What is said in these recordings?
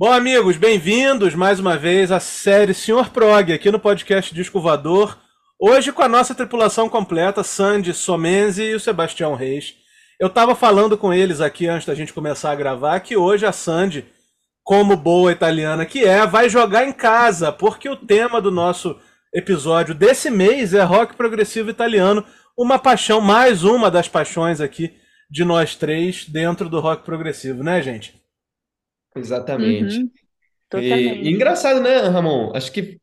Bom, amigos, bem-vindos mais uma vez à série Senhor Prog, aqui no podcast Disco Voador. Hoje com a nossa tripulação completa, Sandy Somenzi e o Sebastião Reis. Eu estava falando com eles aqui antes da gente começar a gravar que hoje a Sandy, como boa italiana que é, vai jogar em casa, porque o tema do nosso episódio desse mês é rock progressivo italiano, uma paixão, mais uma das paixões aqui de nós três dentro do rock progressivo, né, gente? Exatamente. Uhum, E, e engraçado, né, Ramon? Acho que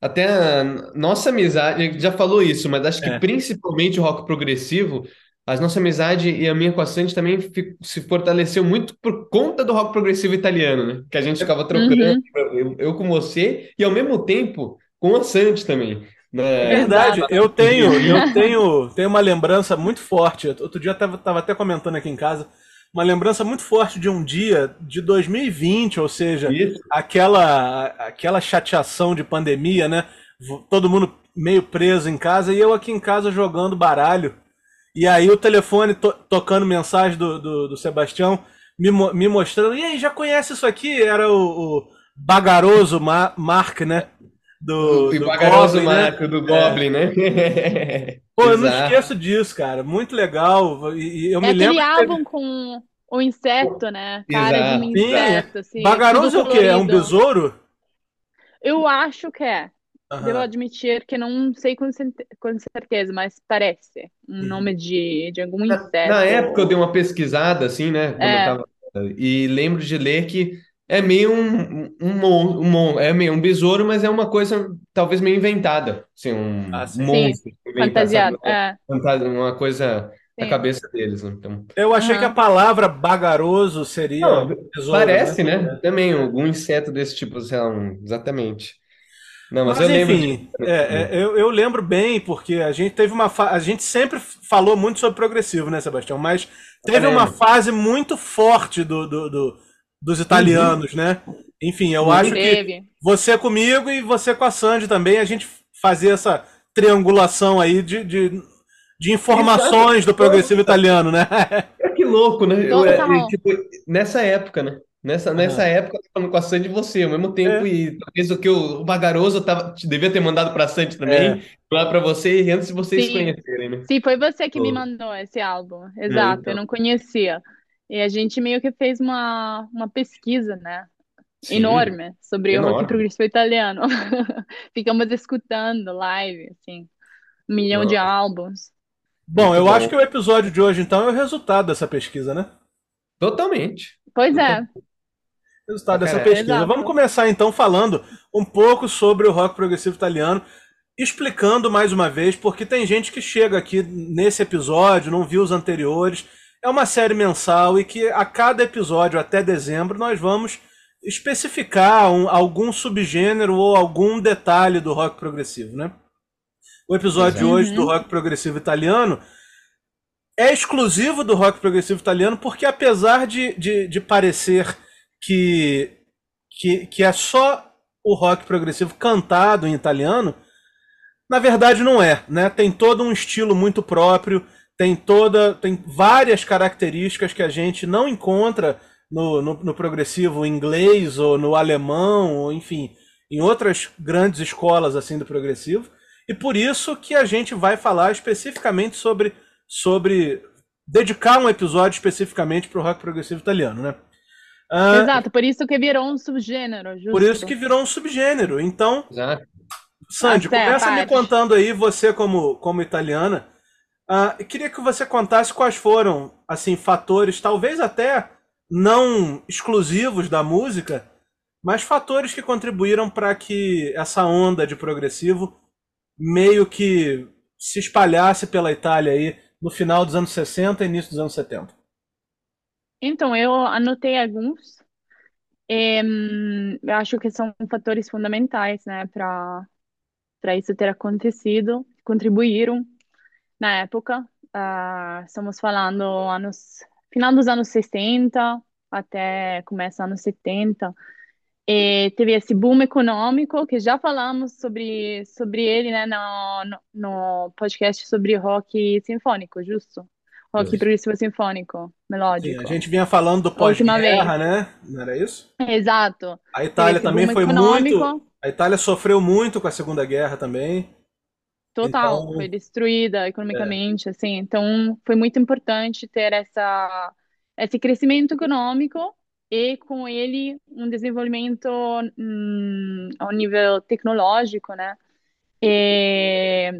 até a nossa amizade, a gente já falou isso, mas acho que É. principalmente o rock progressivo, a nossa amizade e a minha com a Sandy também se fortaleceu muito por conta do rock progressivo italiano, né? Que a gente ficava trocando, Uhum, eu, eu com você e ao mesmo tempo com a Sandy também. É Né? verdade, exato. eu tenho, eu tenho, tenho uma lembrança muito forte. Outro dia eu tava, tava até comentando aqui em casa, uma lembrança muito forte de um dia de 2020, ou seja, Isso. aquela aquela chateação de pandemia, né? Todo mundo meio preso em casa e eu aqui em casa jogando baralho. E aí o telefone to- tocando mensagem do, do, do Sebastião me, mo- me mostrando, e aí, já conhece isso aqui? Era o, o Bagaroso Ma- Mark, né? Do, O do vagaroso Goblin, né? Marco do Goblin, né? Pô, eu não esqueço disso, cara. Muito legal. E, e eu É me aquele lembro que teve... álbum com o inseto, né? Cara de um Exato. Sim, é. inseto, assim, Bagaroso é o quê? É um besouro? Eu acho que é. Devo Aham. admitir que não sei com, certe- com certeza, mas parece um Uhum. nome de, de algum Na, na época eu inseto. dei uma pesquisada, assim, né, É, tava, e lembro de ler que é meio um, um, mon- um, mon- é meio um besouro, mas é uma coisa talvez meio inventada, assim, um Ah, sim. sim, monstro sabe, fantasiado. É, uma coisa da sim. cabeça deles, né? Então, Eu achei que a palavra bagaroso seria não, besouro, né? parece, né, também algum inseto desse tipo, sei lá, um- exatamente. Não, mas Mas eu lembro de enfim, é, é, eu, eu lembro bem, porque a gente teve uma fa... A gente sempre falou muito sobre progressivo, né, Sebastião? Mas teve uma fase muito forte do, do- do- dos Uhum, italianos, né? Enfim, eu uhum. acho que você comigo e você com a Sandy também, a gente fazia essa triangulação aí de, de, de informações do progressivo italiano, né? É que louco, né? Eu, é, é, tipo, nessa época, né? Nessa, nessa Aham. época, eu tô falando com a Sandy e você, ao mesmo tempo, É, e talvez o que o, Bagaroso tava, te devia ter mandado pra Sandy é. também, lá pra você, antes de vocês se Sim, conhecerem, né? sim, foi você que me Pô, mandou esse álbum. é, Exato, eu então, não conhecia. E a gente meio que fez uma, uma pesquisa, né? sim, Enorme sobre o rock enorme. progressivo italiano. Ficamos escutando live, assim, um milhão de álbuns. Bom, eu acho bom. que o episódio de hoje, então, é o resultado dessa pesquisa, né? Totalmente. Pois é. Resultado dessa pesquisa. Vamos exato. começar, então, falando um pouco sobre o rock progressivo italiano, explicando mais uma vez, porque tem gente que chega aqui nesse episódio, não viu os anteriores. É uma série mensal e que a cada episódio, até dezembro, nós vamos especificar um- algum subgênero ou algum detalhe do rock progressivo, né? O episódio de hoje do Uhum. rock progressivo italiano é exclusivo do rock progressivo italiano, porque apesar de, de, de parecer que, que, que é só o rock progressivo cantado em italiano, na verdade não é, né? Tem todo um estilo muito próprio, tem toda, tem várias características que a gente não encontra no, no, no progressivo inglês ou no alemão, ou enfim, em outras grandes escolas assim do progressivo. E por isso que a gente vai falar especificamente sobre, sobre dedicar um episódio especificamente para o rock progressivo italiano, né? Ah, Exato, por isso que virou um subgênero, por isso que justo. virou um subgênero. Então, Exato. Sandy, Até começa me contando aí, você como, como italiana, eu queria que você contasse quais foram, assim, fatores, talvez até não exclusivos da música, mas fatores que contribuíram para que essa onda de progressivo meio que se espalhasse pela Itália aí no final dos anos 60 e início dos anos 70. Então, eu anotei alguns. E, eu acho que são fatores fundamentais, né, para para isso ter acontecido, contribuíram na época. Ah, estamos falando anos, final dos anos 60 até começo dos anos 70. E teve esse boom econômico, que já falamos sobre, sobre ele, né, no, no, no podcast sobre rock sinfônico, justo? rock Justo. progressivo sinfônico, Sim, melódico. a gente vinha falando do pós-guerra, né? Não era isso? Exato. A Itália também foi muito. econômico. A Itália sofreu muito com a Segunda Guerra também. Total, Então, foi destruída é, economicamente, assim. Então, foi muito importante ter essa, esse crescimento econômico e, com ele, um desenvolvimento hum, ao nível tecnológico, né? E,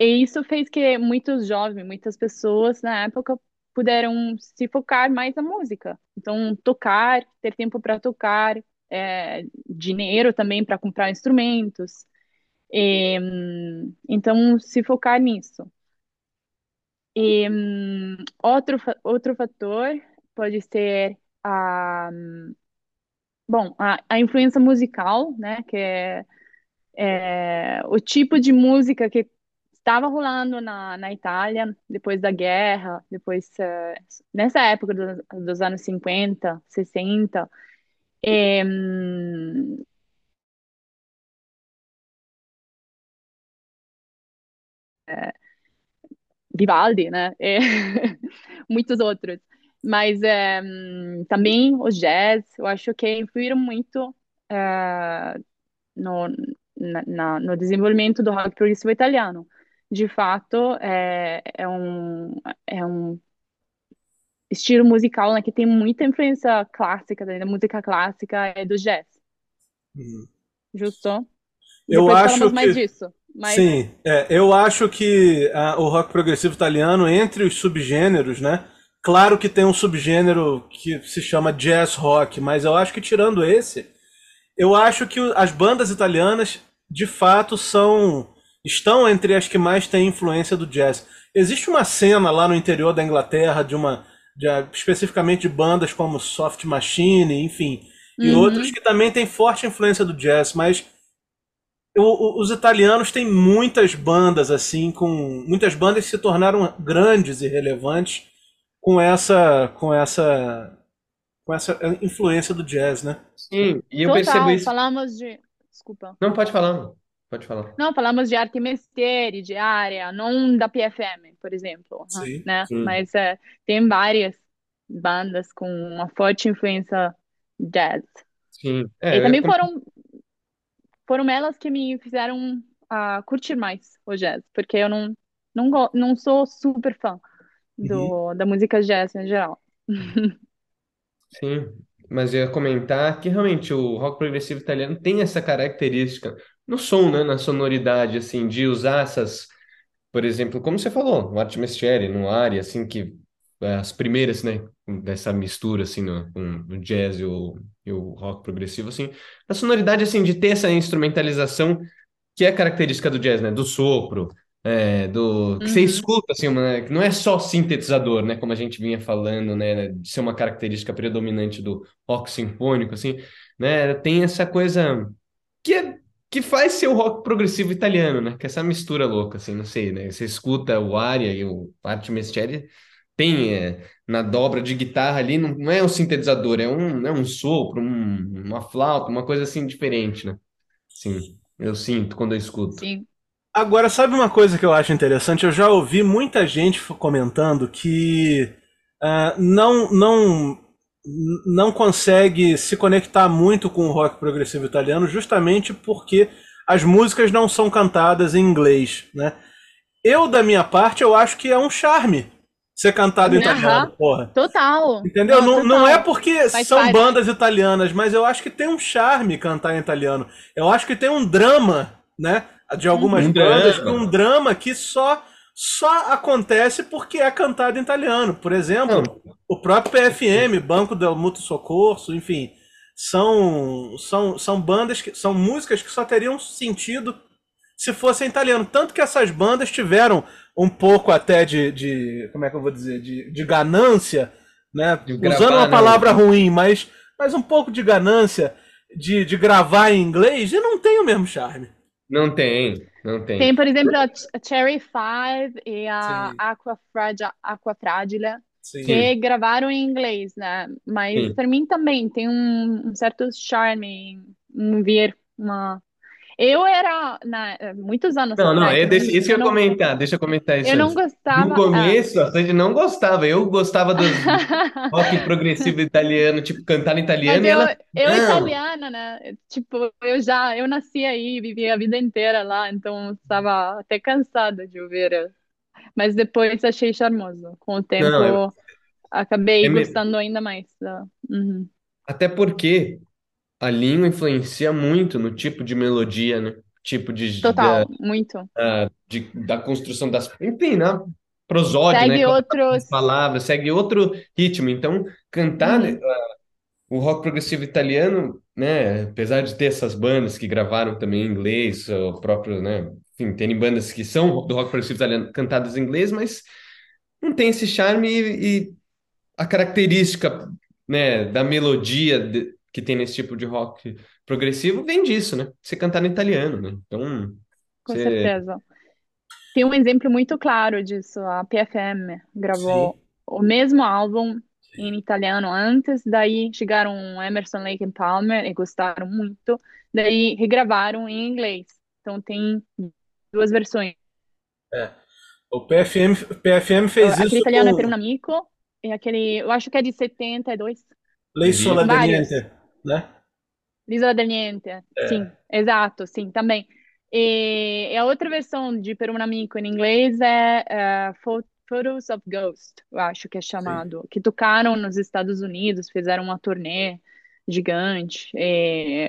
e isso fez que muitos jovens, muitas pessoas na época puderam se focar mais na música. Então, tocar, ter tempo para tocar, é, dinheiro também para comprar instrumentos. E, hum, então, se focar nisso. E hum, outro, outro fator pode ser a, bom, a, a influência musical, né? Que é, é o tipo de música que estava rolando na, na Itália depois da guerra, depois, eh, nessa época dos, dos anos 50, 60. E, hum, Vivaldi, né? Muitos outros. Mas é, também o jazz, eu acho que influíram muito é, no, na- na- no desenvolvimento do rock progressivo italiano. De fato, é, é um, é um estilo musical, né, que tem muita influência clássica, né, da música clássica e do jazz, hum. justo? eu Depois acho falamos mais que. disso. Mas Sim, é, eu acho que ah, o rock progressivo italiano, entre os subgêneros, né? Claro que tem um subgênero que se chama jazz rock, mas eu acho que tirando esse, eu acho que as bandas italianas, de fato, são estão entre as que mais têm influência do jazz. Existe uma cena lá no interior da Inglaterra de uma de, especificamente de bandas como Soft Machine, enfim, e outras uhum, que também têm forte influência do jazz, mas o- o- os italianos têm muitas bandas assim, com muitas bandas que se tornaram grandes e relevantes com essa com essa com essa influência do jazz, né? Sim, e eu percebo total, isso. falamos de, desculpa. Não, pode falar, não. Pode falar. Não, falamos de arte mestiere, de área, não da PFM, por exemplo, ah, Sim. né? Sim, Mas é, tem várias bandas com uma forte influência jazz. sim. E É, eu ia também com- foram, foram elas que me fizeram ah, curtir mais o jazz, porque eu não, não, não sou super fã Uhum. Do, da música jazz em geral. Sim, mas eu ia comentar que realmente o rock progressivo italiano tem essa característica no som, né, na sonoridade, assim, de usar essas, por exemplo, como você falou, no Arte Mestiere, no Aria, assim, que é, as primeiras, né, dessa mistura, assim, no, com o jazz e o, e o rock progressivo, assim, a sonoridade, assim, de ter essa instrumentalização que é característica do jazz, né, do sopro, é, do que você Uhum, escuta, assim, uma, que não é só sintetizador, né, como a gente vinha falando, né, de ser uma característica predominante do rock sinfônico, assim, né, tem essa coisa que é, que faz ser o rock progressivo italiano, né, que é essa mistura louca, assim, não sei, né, você escuta o Aria e o Arte Mestiere, tem é, na dobra de guitarra ali, não, não é um sintetizador, é um, é um sopro, um- uma flauta, uma coisa assim diferente, né, sim, eu sinto quando eu escuto. sim. Agora, sabe uma coisa que eu acho interessante? Eu já ouvi muita gente comentando que ah, não, não, não consegue se conectar muito com o rock progressivo italiano, justamente porque as músicas não são cantadas em inglês, né? Eu, da minha parte, eu acho que é um charme ser cantado em italiano, porra. total. Entendeu? Não, Não, não é total. porque Faz são parte. bandas italianas, mas eu acho que tem um charme cantar em italiano. Eu acho que tem um drama, né? De algumas Um bandas, drama. um drama que só só acontece porque é cantado em italiano. Por exemplo, Não, o próprio PFM, Banco del Mutuo Soccorso, enfim, são são são bandas que são músicas que só teriam sentido se fossem italiano. Tanto que essas bandas tiveram um pouco até de, de como é que eu vou dizer, de, de ganância, né? de Usando gravar, uma né, palavra o- ruim, mas, mas um pouco de ganância de, de gravar em inglês e não tem o mesmo charme. Não tem, não tem. Tem, por exemplo, a Ch- a Cherry Five e a Sim, Aqua Fragile, Aqua Fragile, sim. Que gravaram em inglês, né? Mas sim, para mim também tem um, um certo charme em ver uma. Eu era, na, muitos anos Não, não, atrás, é desse, não, isso que eu não, comentar, deixa eu comentar isso eu não antes. No gostava. Ah, começo, a Sandy não gostava, eu gostava dos rock progressivo italiano, tipo, cantar em italiano, eu, ela, eu não, italiana, né? Tipo, eu já, eu nasci aí, vivi a vida inteira lá, então estava até cansada de ouvir. Mas depois achei charmoso. Com o não, é, tempo, acabei é gostando ainda mais. da- Uhum. até porque a língua influencia muito no tipo de melodia, né? Tipo de, da, Total, muito. de- da construção das, enfim, né? Prosódia, né? Segue Quando outros. as palavras, segue outro ritmo. Então, cantar, né, Uhum. o rock progressivo italiano, né? Apesar de ter essas bandas que gravaram também em inglês, o próprio, né? Enfim, tem bandas que são do rock progressivo italiano cantadas em inglês, mas não tem esse charme e, e a característica, né, da melodia de- que tem nesse tipo de rock progressivo vem disso, né? Você cantar em italiano, né? Então, Com você... certeza. Tem um exemplo muito claro disso. A PFM gravou Sim, o mesmo álbum em italiano antes, daí chegaram Emerson, Lake and Palmer e gostaram muito, daí regravaram em inglês. Então tem duas versões. é. O PFM, PFM fez Aquele isso italiano é com Per un amico e aquele, eu acho que é de 72. Lei. Sola. Deniente, né? Del Niente, sim, exato, sim, também. E, e a outra versão de Per un amico em inglês é, é Pho- Photos of Ghost, eu acho que é Sim. chamado, que tocaram nos Estados Unidos, fizeram uma turnê gigante,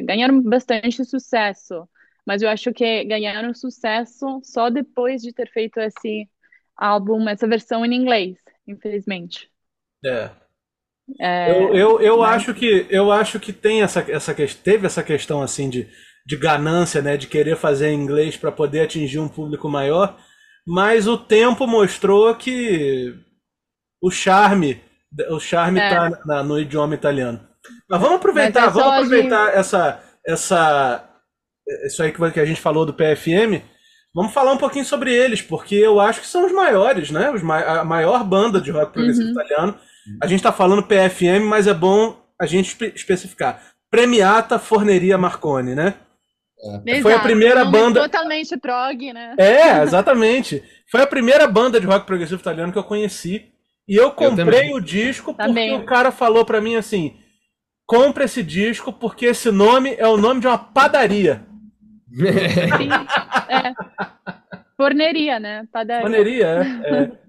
ganharam bastante sucesso, mas eu acho que ganharam sucesso só depois de ter feito esse álbum, essa versão em inglês, infelizmente. É. É, Eu, eu, eu mas acho que eu acho que tem essa, essa teve essa questão assim de, de ganância, né, de querer fazer em inglês para poder atingir um público maior, mas o tempo mostrou que o charme o charme é, tá na- no idioma italiano. Mas vamos mas aproveitar, é vamos só de. aproveitar essa essa isso aí que que a gente falou do PFM. Vamos falar um pouquinho sobre eles, porque eu acho que são os maiores, né? Os ma- a maior banda de rock progressivo Uhum. italiano. A gente está falando PFM, mas é bom a gente espe- especificar. Premiata Forneria Marconi, né? Foi a Exato, primeira o nome banda. totalmente prog, né? É, exatamente. Foi a primeira banda de rock progressivo italiano que eu conheci. E eu Eu comprei também. o disco porque Também. o cara falou pra mim assim: compre esse disco porque esse nome é o nome de uma padaria. Sim, é. Forneria, né? Padaria. Forneria, é. é.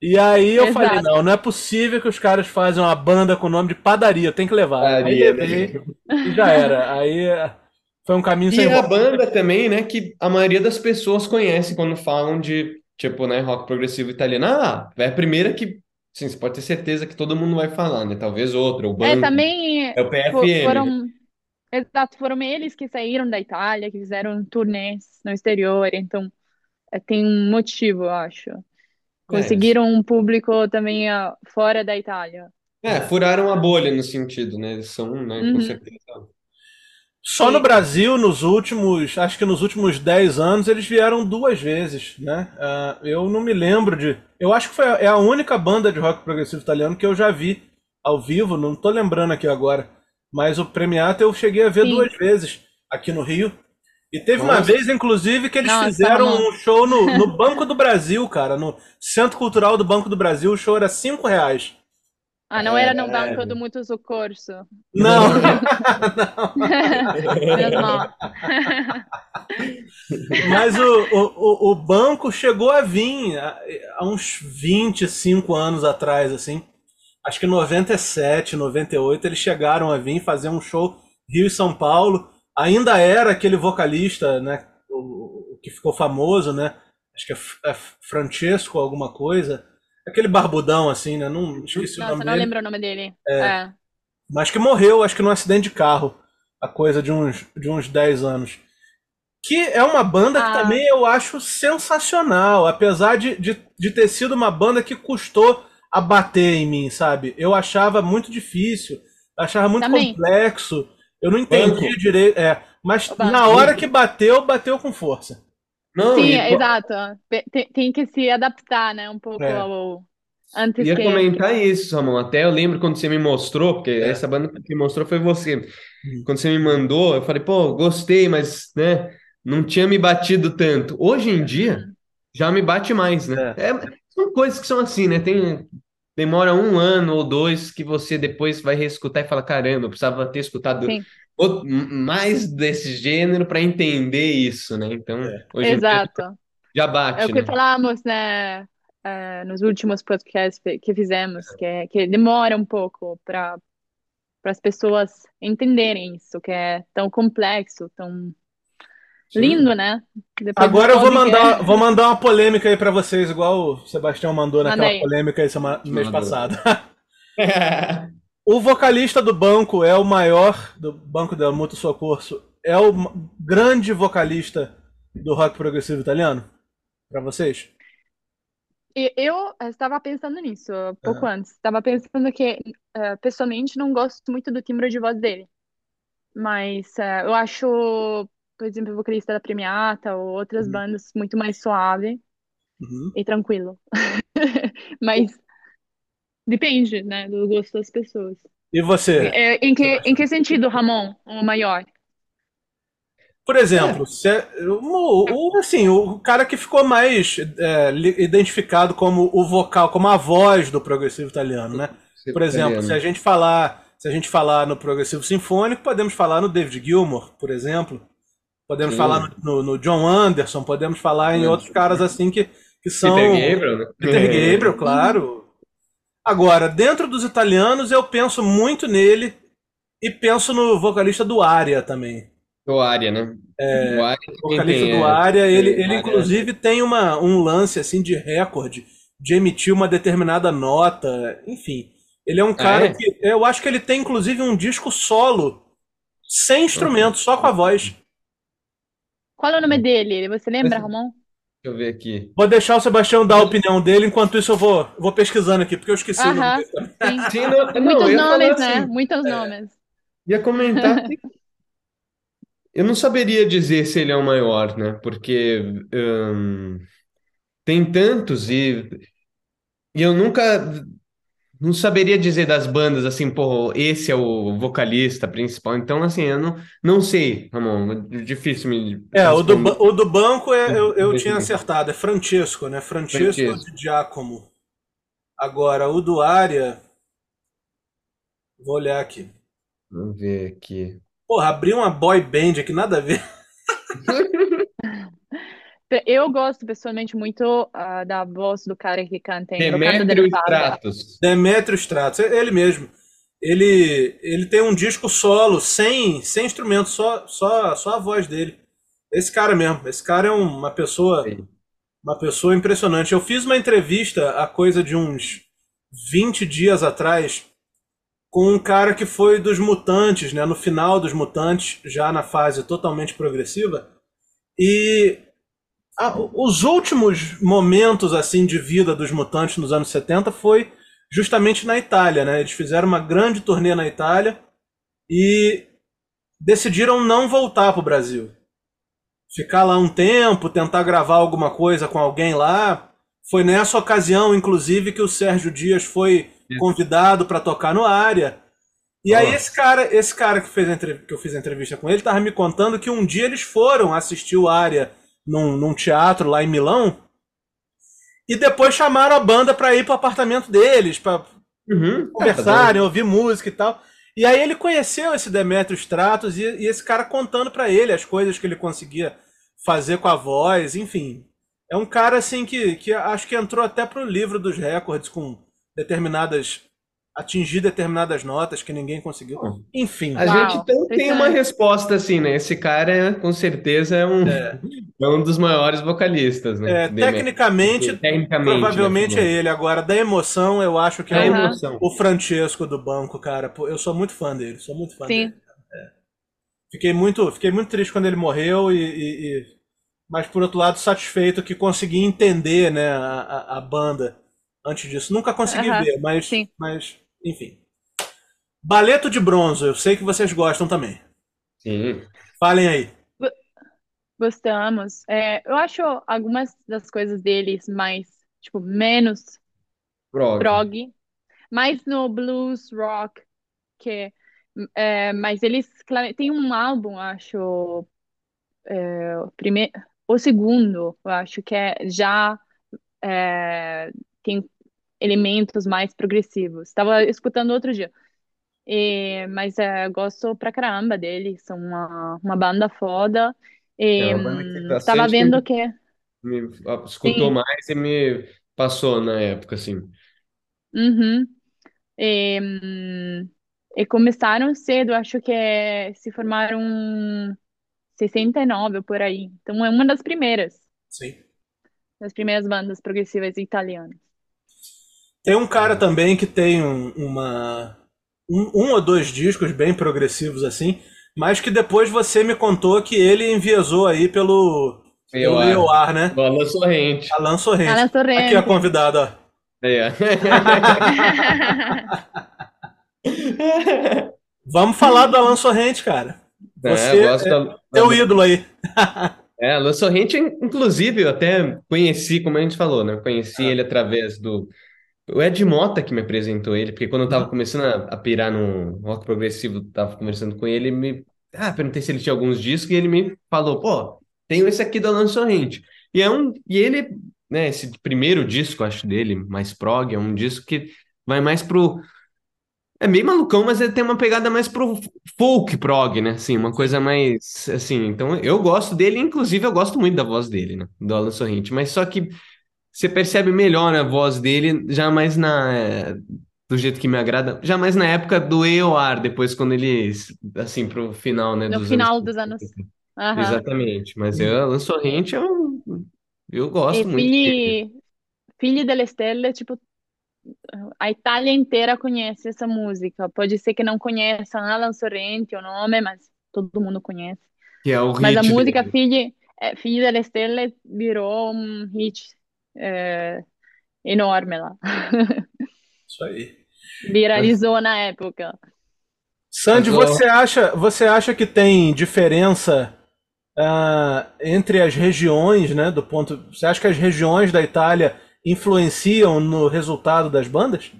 E aí eu falei: Exato. não, não é possível que os caras fazem uma banda com o nome de padaria, tem que levar. Aí Padaria, levei e já era. Aí é, foi um caminho E sem a volta. banda também, né, que a maioria das pessoas conhece quando falam de, tipo, né, rock progressivo italiano. Ah, é a primeira que, sim, você pode ter certeza que todo mundo vai falar, né? Talvez outra, o É, Banco, também é o PFM, foram, exato, foram eles que saíram da Itália, que fizeram turnês no exterior, então é, tem um motivo, eu acho. É, Conseguiram um público também ah, fora da Itália. é, furaram a bolha no sentido, né? Eles são, né, com Uhum, certeza. Só no. Brasil, nos últimos, acho que nos últimos 10 anos, eles vieram duas vezes, né? Ah, eu não me lembro de. Eu acho que foi a, é a única banda de rock progressivo italiano que eu já vi ao vivo, não tô lembrando aqui agora. Mas o Premiata eu cheguei a ver Sim. duas vezes aqui no Rio. E teve uma Nossa. vez, inclusive, que eles Nossa, fizeram um show no, no Banco do Brasil, cara, no Centro Cultural do Banco do Brasil. O show era 5 reais. Ah, não era no É, Banco do Muito Soccorso. Não, Menos mal. Mas o, o, o- o banco chegou a vir há há uns 25 anos atrás, assim. Acho que em 97, 98, eles chegaram a vir fazer um show Rio e São Paulo. Ainda era aquele vocalista, né? O, o que ficou famoso, né? Acho que é, é Francesco alguma coisa. Aquele barbudão, assim, né? Não esqueci o Nossa, nome não dele. lembro o nome dele. É. Mas que morreu, acho que num acidente de carro. A coisa de uns, de uns 10 anos. Que é uma banda que Ah. também eu acho sensacional, apesar de, de, de ter sido uma banda que custou a bater em mim, sabe? Eu achava muito difícil, achava muito Também. complexo, eu não entendia Banco. direito. É, mas na hora que bateu, bateu com força. Não, Sim, e, exato. Pe- Tem, tem que se adaptar, né? Um pouco É. ao. Antes ia que. comentar isso, Ramon. Até eu lembro quando você me mostrou, porque É. essa banda que me mostrou foi você. Quando você me mandou, eu falei, pô, gostei, mas, né? não tinha me batido tanto. Hoje em dia, Uhum. já me bate mais, né? É. É, são coisas que são assim, né? Tem, demora um ano ou dois que você depois vai reescutar e fala, caramba, eu precisava ter escutado Sim, o- mais desse gênero para entender isso, né? Então, É. hoje em dia exato. já É bate, o que né? falamos, né, é, nos últimos podcasts que que fizemos, que, é- que demora um pouco para para as pessoas entenderem isso, que é tão complexo, tão. Lindo, né? Depois Agora eu vou mandar, vou mandar uma polêmica aí pra vocês, igual o Sebastião mandou naquela polêmica aí semana, mês Mandou. passado. O vocalista do banco é o maior do Banco del Mutuo Soccorso. É o grande vocalista do rock progressivo italiano? Pra vocês? Eu estava pensando nisso pouco Ah. antes. Estava pensando que, eh, pessoalmente, não gosto muito do timbre de voz dele. Mas eh, eu acho, por exemplo, o vocalista da Premiata ou outras Uhum. bandas muito mais suave Uhum. e tranquilo. Mas depende, né, do gosto das pessoas. E você? É, em que, em que sentido, Ramon, o maior? Por exemplo, se é- o, o- assim, o cara que ficou mais é, identificado como o vocal, como a voz do progressivo italiano, né? Por exemplo, se a gente falar, se a gente falar no progressivo sinfônico, podemos falar no David Gilmour, por exemplo. Podemos Sim. falar no, no John Anderson, podemos falar em outros caras assim que, que são Peter Gabriel, né? Peter Gabriel, claro. Agora, dentro dos italianos, eu penso muito nele e penso no vocalista do Aria também. Do Aria, né? Aria O também vocalista tem, do é, Aria, ele, tem ele Aria. inclusive tem uma, um lance assim de recorde de emitir uma determinada nota, enfim. Ele é um cara é? que eu acho que ele tem inclusive um disco solo sem instrumento, só com a voz. Qual é o nome dele? Você lembra, Ramon? Deixa eu ver aqui. Vou deixar o Sebastião dar a opinião dele, enquanto isso eu vou, vou pesquisando aqui, porque eu esqueci o nome dele sim. Sim, não, Tem não, muitos nomes, né? assim, Muitos nomes. ia comentar eu não saberia dizer se ele é o maior, né? Porque hum, tem tantos e, e eu nunca não saberia dizer das bandas assim, pô, esse é o vocalista principal. Então, assim, eu não, não sei, Ramon, é difícil me É, o do, o do banco é, eu, eu Deixa tinha acertado, é Francesco, né? Francesco Francesco. de Giacomo. Agora, o do Aria, vou olhar aqui. Vamos ver aqui. Porra, abri uma boy band aqui, nada a ver. Eu gosto pessoalmente muito ah, da voz do cara que canta em Fave. Stratos. Demetrio Stratos, é ele mesmo. Ele, ele tem um disco solo, sem, sem instrumento, só, só, só a voz dele. Esse cara mesmo, esse cara é um- uma pessoa, Sim. uma pessoa impressionante. Eu fiz uma entrevista há coisa de uns 20 dias atrás com um cara que foi dos Mutantes, né, no final dos Mutantes, já na fase totalmente progressiva. E a- os últimos momentos assim de vida dos Mutantes nos anos 70 foi justamente na Itália, né? Eles fizeram uma grande turnê na Itália e decidiram não voltar para o Brasil. Ficar lá um tempo, tentar gravar alguma coisa com alguém lá. Foi nessa ocasião, inclusive, que o Sérgio Dias foi convidado para tocar no área. E aí Nossa. esse cara, esse cara que fez que eu fiz a entrevista com ele, tava me contando que um dia eles foram assistir o área num, num teatro lá em Milão. E depois chamaram a banda para ir pro apartamento deles, para Uhum. conversarem, ouvir música e tal. E aí ele conheceu esse Demetrio Stratos e, e esse cara contando pra ele as coisas que ele conseguia fazer com a voz, enfim. É um cara assim que, que acho que entrou até pro livro dos recordes com determinadas atingir determinadas notas que ninguém conseguiu. Enfim, A Uau, gente então tem uma resposta assim, né? Esse cara, com certeza, é um, é um dos maiores vocalistas, né? é, tecnicamente, Tecnicamente, provavelmente né? é ele. Agora, da emoção, eu acho que É é o, o Francesco do banco, cara. Eu sou muito fã dele, sou muito fã Sim. dele. É. Fiquei muito, fiquei muito triste quando ele morreu e, e- e- mas por outro lado satisfeito que consegui entender, né, a, a- a banda antes disso. Nunca consegui ver, mas, sim. mas enfim. Baleto de Bronzo, eu sei que vocês gostam também. Sim. Falem aí. Gostamos. É, eu acho algumas das coisas deles mais, tipo, menos Prog. prog, mais no blues rock, que é, mas eles tem um álbum, acho, é, o, prime... o segundo, eu acho que é já é, tem elementos mais progressivos. Estava escutando outro dia. E, mas é, gosto pra caramba deles, são uma, uma banda foda. É E, uma banda que hum, tava vendo que me escutou sim, mais e me passou na época, assim. uhum. E, e começaram cedo, acho que é- se formaram em 69 ou por aí. Então é uma das primeiras, Sim. das primeiras bandas progressivas italianas. Tem um cara também que tem um, uma. Um, um ou dois discos bem progressivos assim, mas que depois você me contou que ele enviesou aí pelo. Pelo ar, Leoar, né? do Alan Sorrente. Alan Sorrente. Alan Aqui a Sorrente. convidada, ó. É. Vamos falar do Alan Sorrente, cara. É, Você eu gosto é da, teu ídolo aí. É, Alan Sorrente, inclusive, eu até conheci, como a gente falou, né? Conheci Ah. ele através do. O Ed Mota que me apresentou ele, porque quando eu tava Uhum. começando a, a pirar no rock progressivo, tava conversando com ele, me. Ah, perguntei se ele tinha alguns discos e ele me falou, pô, tenho esse aqui do Alan Sorrente. E é um. E ele, né, esse primeiro disco, acho, dele, mais prog, é um disco que vai mais pro. É meio malucão, mas ele tem uma pegada mais pro folk prog, né? Assim, uma coisa mais assim. Então eu gosto dele, inclusive eu gosto muito da voz dele, né? Do Alan Sorrente. Mas só que você percebe melhor a voz dele já mais na é, do jeito que me agrada, já mais na época do EOR, depois quando ele assim pro final, né, No dos anos final dos anos. 70. Aham. Exatamente. Mas eu, Alan Sorrente eu, eu E gosto muito dele. Figli, Figli delle Stelle, tipo, a Itália inteira conhece essa música. Pode ser que não conheçam Alan Sorrenti, o nome, mas todo mundo conhece. Que é o Mas a hit música dele. Figli, é, Figli delle Stelle virou um hit é, enorme lá. Isso aí. Viralizou na época. Sandy, você acha, você acha que tem diferença ah, entre as regiões, né? Do ponto, você acha que as regiões da Itália influenciam no resultado das bandas?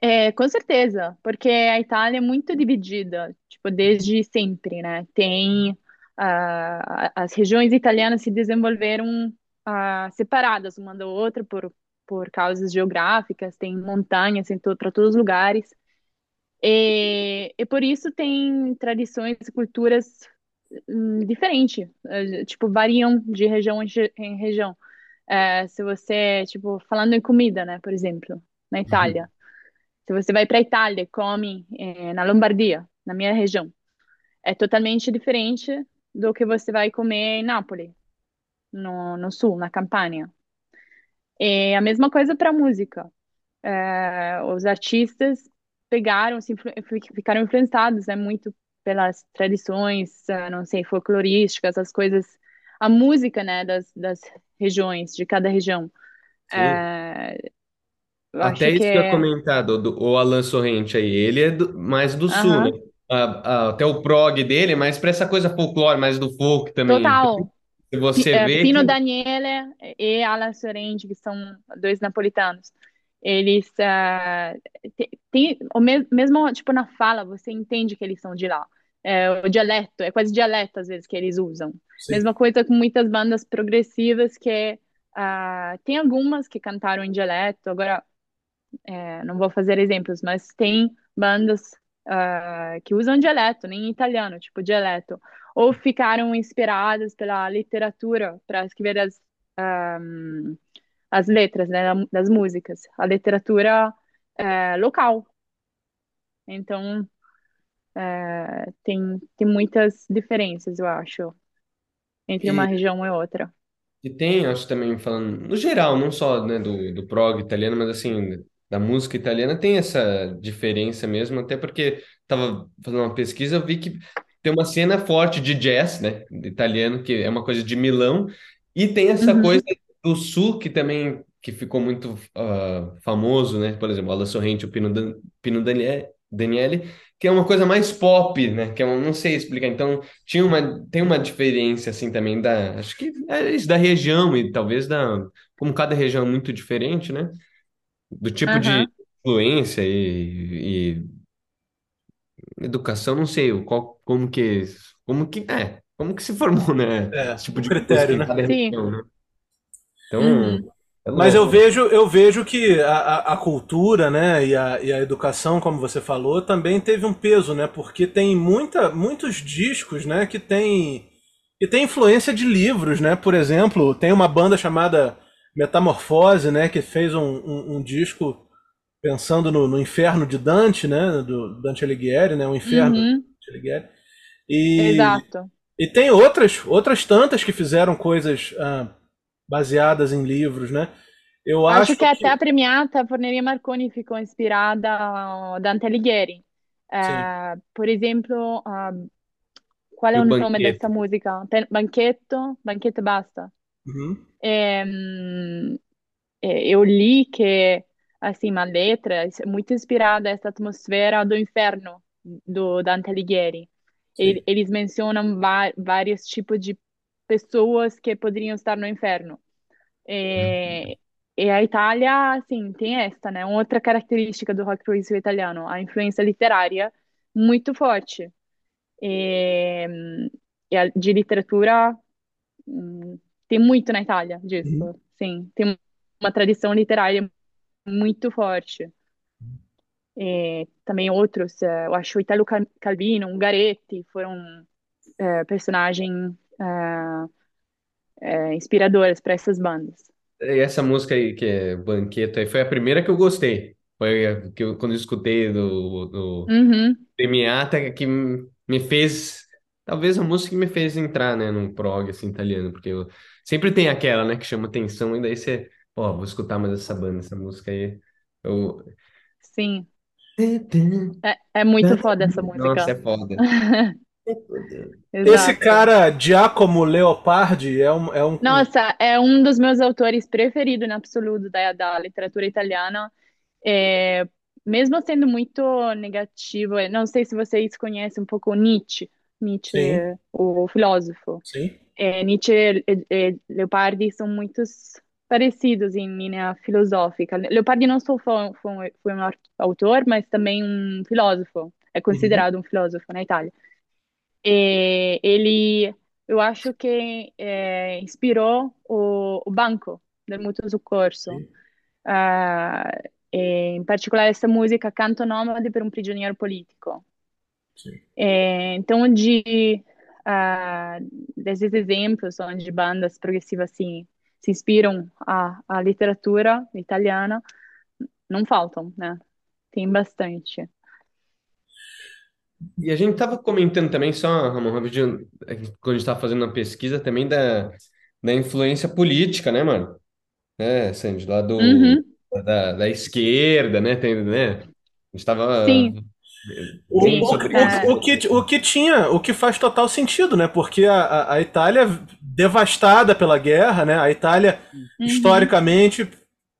É, com certeza, porque a Itália é muito dividida, tipo, desde sempre, né? Tem ah, as regiões italianas se desenvolveram ah, separadas uma da outra por, por causas geográficas, tem montanhas em para todos os lugares, e, e por isso tem tradições e culturas hum, diferentes, eh, tipo, variam de região em, região. Eh, se você, tipo, falando em comida, né, por exemplo, na Uhum. Itália. Se você vai para a Itália e come eh, na Lombardia, na minha região, é totalmente diferente do que você vai comer em Nápoles, no, no sul, na Campania. E a mesma coisa para a música. Eh, os artistas pegaram, se influ- fi- ficaram influenciados, né, muito pelas tradições, eh, não sei, folclorísticas, as coisas, a música, né, das, das regiões, de cada região. Eu Até que isso que eu ia é. comentar, do, do- o Alan Sorrente aí, ele é do- mais do sul, né? Aham, A- a- até o prog dele é mais pra essa coisa folclore, mais do folk também. Total. Se você é, vê Pino que. Daniele e Alan Sorrenti, que são dois napolitanos, eles ah, te- tem o mes- mesmo tipo na fala você entende que eles são de lá. É, o dialeto é quase dialeto às vezes que eles usam. Sim. Mesma coisa com muitas bandas progressivas que ah, tem algumas que cantaram em dialeto. Agora é, não vou fazer exemplos, mas tem bandas ah, que usam dialeto, nem italiano, tipo dialeto, ou ficaram inspiradas pela literatura para escrever as, ah, as letras, né, das músicas, a literatura eh, local. Então, eh, tem, tem muitas diferenças, eu acho, entre uma E, região e outra. e tem, acho também, falando no geral, não só, né, do, do prog italiano, mas assim, da música italiana, tem essa diferença mesmo, até porque estava fazendo uma pesquisa, eu vi que tem uma cena forte de jazz, né, italiano, que é uma coisa de Milão, e tem essa coisa Uhum, do sul que também que ficou muito ah, famoso, né? Por exemplo, Ala Sorrente, o Pino, Dan, Pino Daniele, Daniele, que é uma coisa mais pop, né? Que eu não sei explicar. Então, tinha uma, tem uma diferença assim também da, acho que é isso da região e talvez da, como cada região é muito diferente, né? Do tipo de aham. influência e, e educação, não sei, o qual, como que, como que é. como que se formou, né? É, Esse tipo de critério, né? né? Então, Uhum. é Mas eu vejo, eu vejo que a, a, a cultura, né, e a, e a educação, como você falou, também teve um peso, né? Porque tem muita, muitos discos, né, que tem, que tem influência de livros, né? Por exemplo, tem uma banda chamada Metamorfose, né, que fez um, um, um disco pensando no, no inferno de Dante, né, do Dante Alighieri, né, o inferno de Uhum. Dante Alighieri. E, Exato. e tem outras, outras tantas que fizeram coisas ah, baseadas em livros, né? Eu Acho acho que até que a premiata Forneria Marconi ficou inspirada a Dante Alighieri. Eh, por exemplo, ah, qual è o il nome banquete? dessa musica? Ten- Banchetto? Banchetto e basta. Uhum. Ehm, eh, eu li que, assim, uma letra é muito inspirada essa atmosfera do inferno do Dante Alighieri. Ele-. Eles mencionam vários tipos de pessoas que poderiam estar no inferno. E, e a Itália, assim, tem esta, né? Outra característica do rock progressivo italiano, a influência literária muito forte. E, e a- de literatura, hum, tem muito na Itália Uhum. disso. Sim, tem uma tradição literária muito forte. E também outros, eh, eu acho o Italo Cal- Calvino, Ungaretti, foram eh, personagens eh, eh, inspiradores para essas bandas. E essa música aí, que é Banqueta, foi a primeira que eu gostei. Foi a que eu, quando eu escutei do, do Uhum. Que me fez, talvez a música que me fez entrar, né, num prog, assim, italiano, porque eu, sempre tem aquela, né, que chama atenção, e daí você, ó, vou escutar mais essa banda, essa música aí. Eu... Sim, é, é muito foda essa Nossa, é música. foda. Esse cara, Giacomo Leopardi, é um, é um, Nossa, é um dos meus autores preferidos, no absoluto, da, da literatura italiana. É, mesmo sendo muito negativo, é, não sei se vocês conhecem um pouco Nietzsche, Nietzsche, Sim. o filósofo. sim. É, Nietzsche e, e Leopardi são muitos parecidos em linha filosófica. Leopardi não só foi, foi, foi um autor, mas também um filósofo. É Uhum. considerado um filósofo na Itália. E ele, eu acho que é, inspirou o, o Banco, del Mutuo Soccorso. Sim. Ah, e, in particolare essa música Canto Nomade per un prigioniero politico. Sim. É, então, de, ah, desses exemplos onde bandas progressivas assim, se inspiram a, a literatura italiana, não faltam, né? Tem bastante. E a gente tava comentando também, só, Ramon, rapidinho, quando a gente tava fazendo uma pesquisa também da, da influência política, né, mano? É, Sandy, lá do, Uhum, da, da esquerda, né? Tem, né? A gente tava sim, O, o, o, o que, o que tinha, o que faz total sentido, né? Porque a, a, Itália devastada pela guerra, né? A Itália, uhum, historicamente,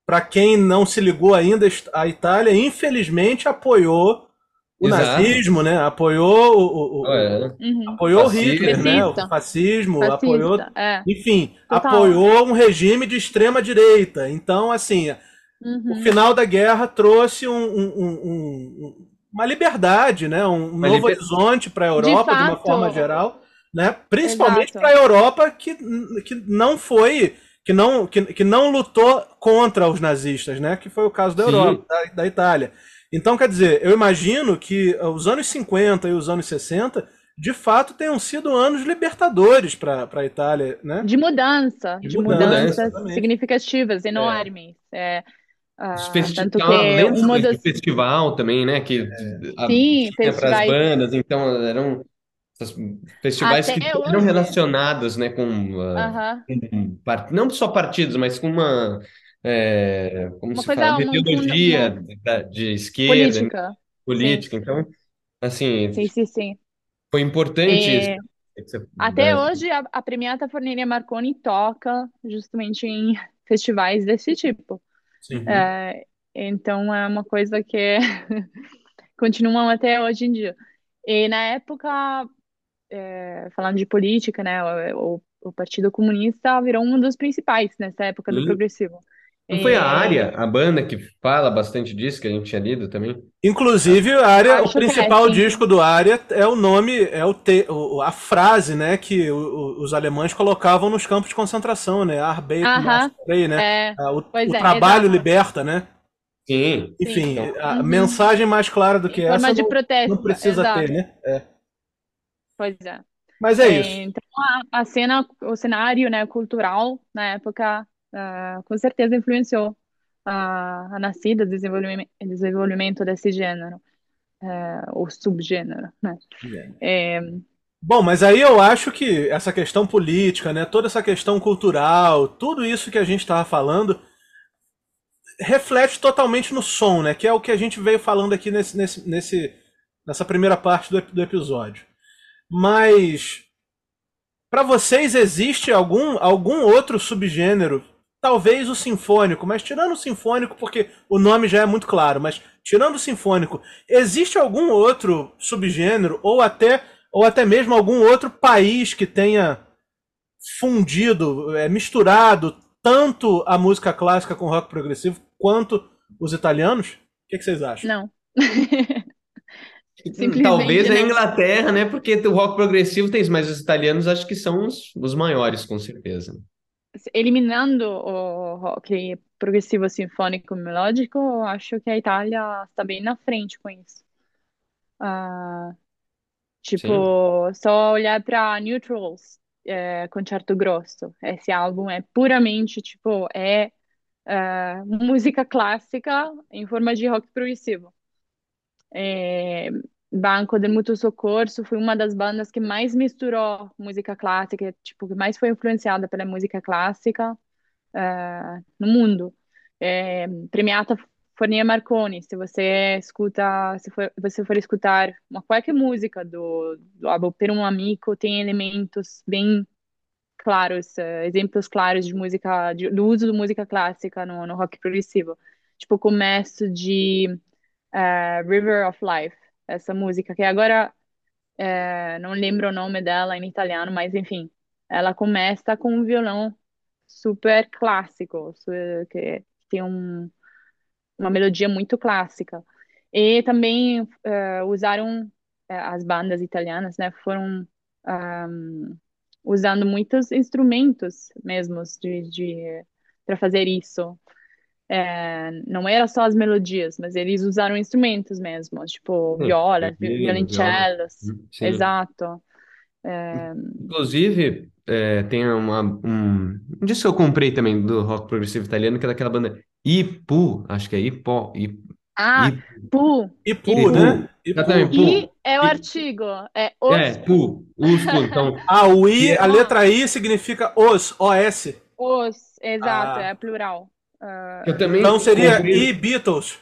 para quem não se ligou ainda, a Itália, infelizmente, apoiou o Exato. nazismo, né? Apoiou o, o- o- É, uhum. apoiou o Fascista. Hitler, né? O Fascista. fascismo, apoiou, Fascista, é, enfim, total. apoiou um regime de extrema direita. Então, assim, o Uhum, final da guerra trouxe um- um- um- um- uma liberdade, né? um Uma novo liber- horizonte para a De Europa, de uma fato, forma geral, né? principalmente para a Europa que, que não foi, que não, que, que não lutou contra os nazistas, né? que foi o caso da Sim. Europa, da, da Itália. Então, quer dizer, eu imagino que os anos 50 e os anos 60, de fato, tenham sido anos libertadores para a Itália, né? De mudança, De de mudança, mudanças exatamente. significativas, enormes. É, Os ah, festi- tanto tinha uma que uma das. festival também, né? Que a- Sim, tinha para as festivais. bandas, então eram festivais que Até eram hoje. relacionados, né, com, ah, Aham. com não só partidos, mas com uma é, como Uma se coisa, fala, uma, uma, ideologia uma da- de esquerda, né, política. Sim, política. Então, assim, sim, sim, sim. foi importante isso. É, até hoje, a, a Premiata Forneria Marconi toca justamente em festivais desse tipo. É, então, é uma coisa que continuam até hoje em dia. E na época, é, falando de política, né, o, o, Partido Comunista virou um dos principais nessa época do Sim. progressivo. Não foi a É, Área, a banda que fala bastante disso, que a gente tinha lido também? Inclusive, a área, o que é, principal sim. disco do Área é o nome, é o te, o- a frase, né, que o- o- os alemães colocavam nos campos de concentração, né? Arbeit macht frei, né? É, Ah, O, o é, trabalho liberta, né? Sim. Enfim, Então. a Uhum. mensagem mais clara do que em forma essa de não, protesto. não precisa exato. ter, né? É. Pois é. Mas é É, isso. Então, a, a cena, o cenário, né, cultural na época, ah, com certeza influenciou a, a nascida, o desenvolvimento, desenvolvimento desse gênero, eh, ou subgênero, né? É, Bom, mas aí eu acho que essa questão política, né, toda essa questão cultural, tudo isso que a gente estava falando, reflete totalmente no som, né, que é o que a gente veio falando aqui nesse, nesse, nesse, nessa primeira parte do, do episódio. Mas para vocês existe algum, algum outro subgênero, talvez o sinfônico, mas tirando o sinfônico, porque o nome já é muito claro, mas tirando o sinfônico, existe algum outro subgênero ou até ou até mesmo algum outro país que tenha fundido, é, misturado tanto a música clássica com rock progressivo quanto os italianos? O que, que vocês acham? não. Talvez a não. Inglaterra, né? Porque o rock progressivo tem isso, mas os italianos acho que são os, os maiores, com certeza. Eliminando o rock progressivo sinfônico melódico, eu acho que a Itália está bem na frente com isso. Ah, tipo, só olhar para Neutrals, é, Concerto Grosso. Esse álbum é puramente, tipo, é, é, música clássica em forma de rock progressivo. É, Banco del Mutuo Soccorso foi uma das bandas que mais misturou música clássica, tipo, que mais foi influenciada pela música clássica eh, no mundo. É, premiata Fornia Marconi, se você escuta, se for, você for escutar uma qualquer música do, do álbum Per um Amico, tem elementos bem claros, eh, exemplos claros de música, de- do uso de música clássica no, no rock progressivo. Tipo, começo de eh, River of Life, essa música, que agora eh, não lembro o nome dela em italiano, mas enfim, ela começa com um violão super clássico, que tem um, uma melodia muito clássica. E também eh, usaram, eh, as bandas italianas, né, foram ahm, usando muitos instrumentos mesmos de, de, para fazer isso. É, não era só as melodias, mas eles usaram instrumentos mesmo, tipo Hum, violas, violino, violoncellos, Hum, exato. É, Inclusive, é, tem uma, um, um disco que eu comprei também do rock progressivo italiano, que é daquela banda Ipu, acho que é Ipo, I- ah, pu, Ipu, Ipu. né? Ipu. Exatamente. i é o artigo, é os, é, Pu, então, Ah, o I, Que- a letra I significa os, OS. os, exato, Ah. é plural. Eu também Então seria comprei- I Beatles.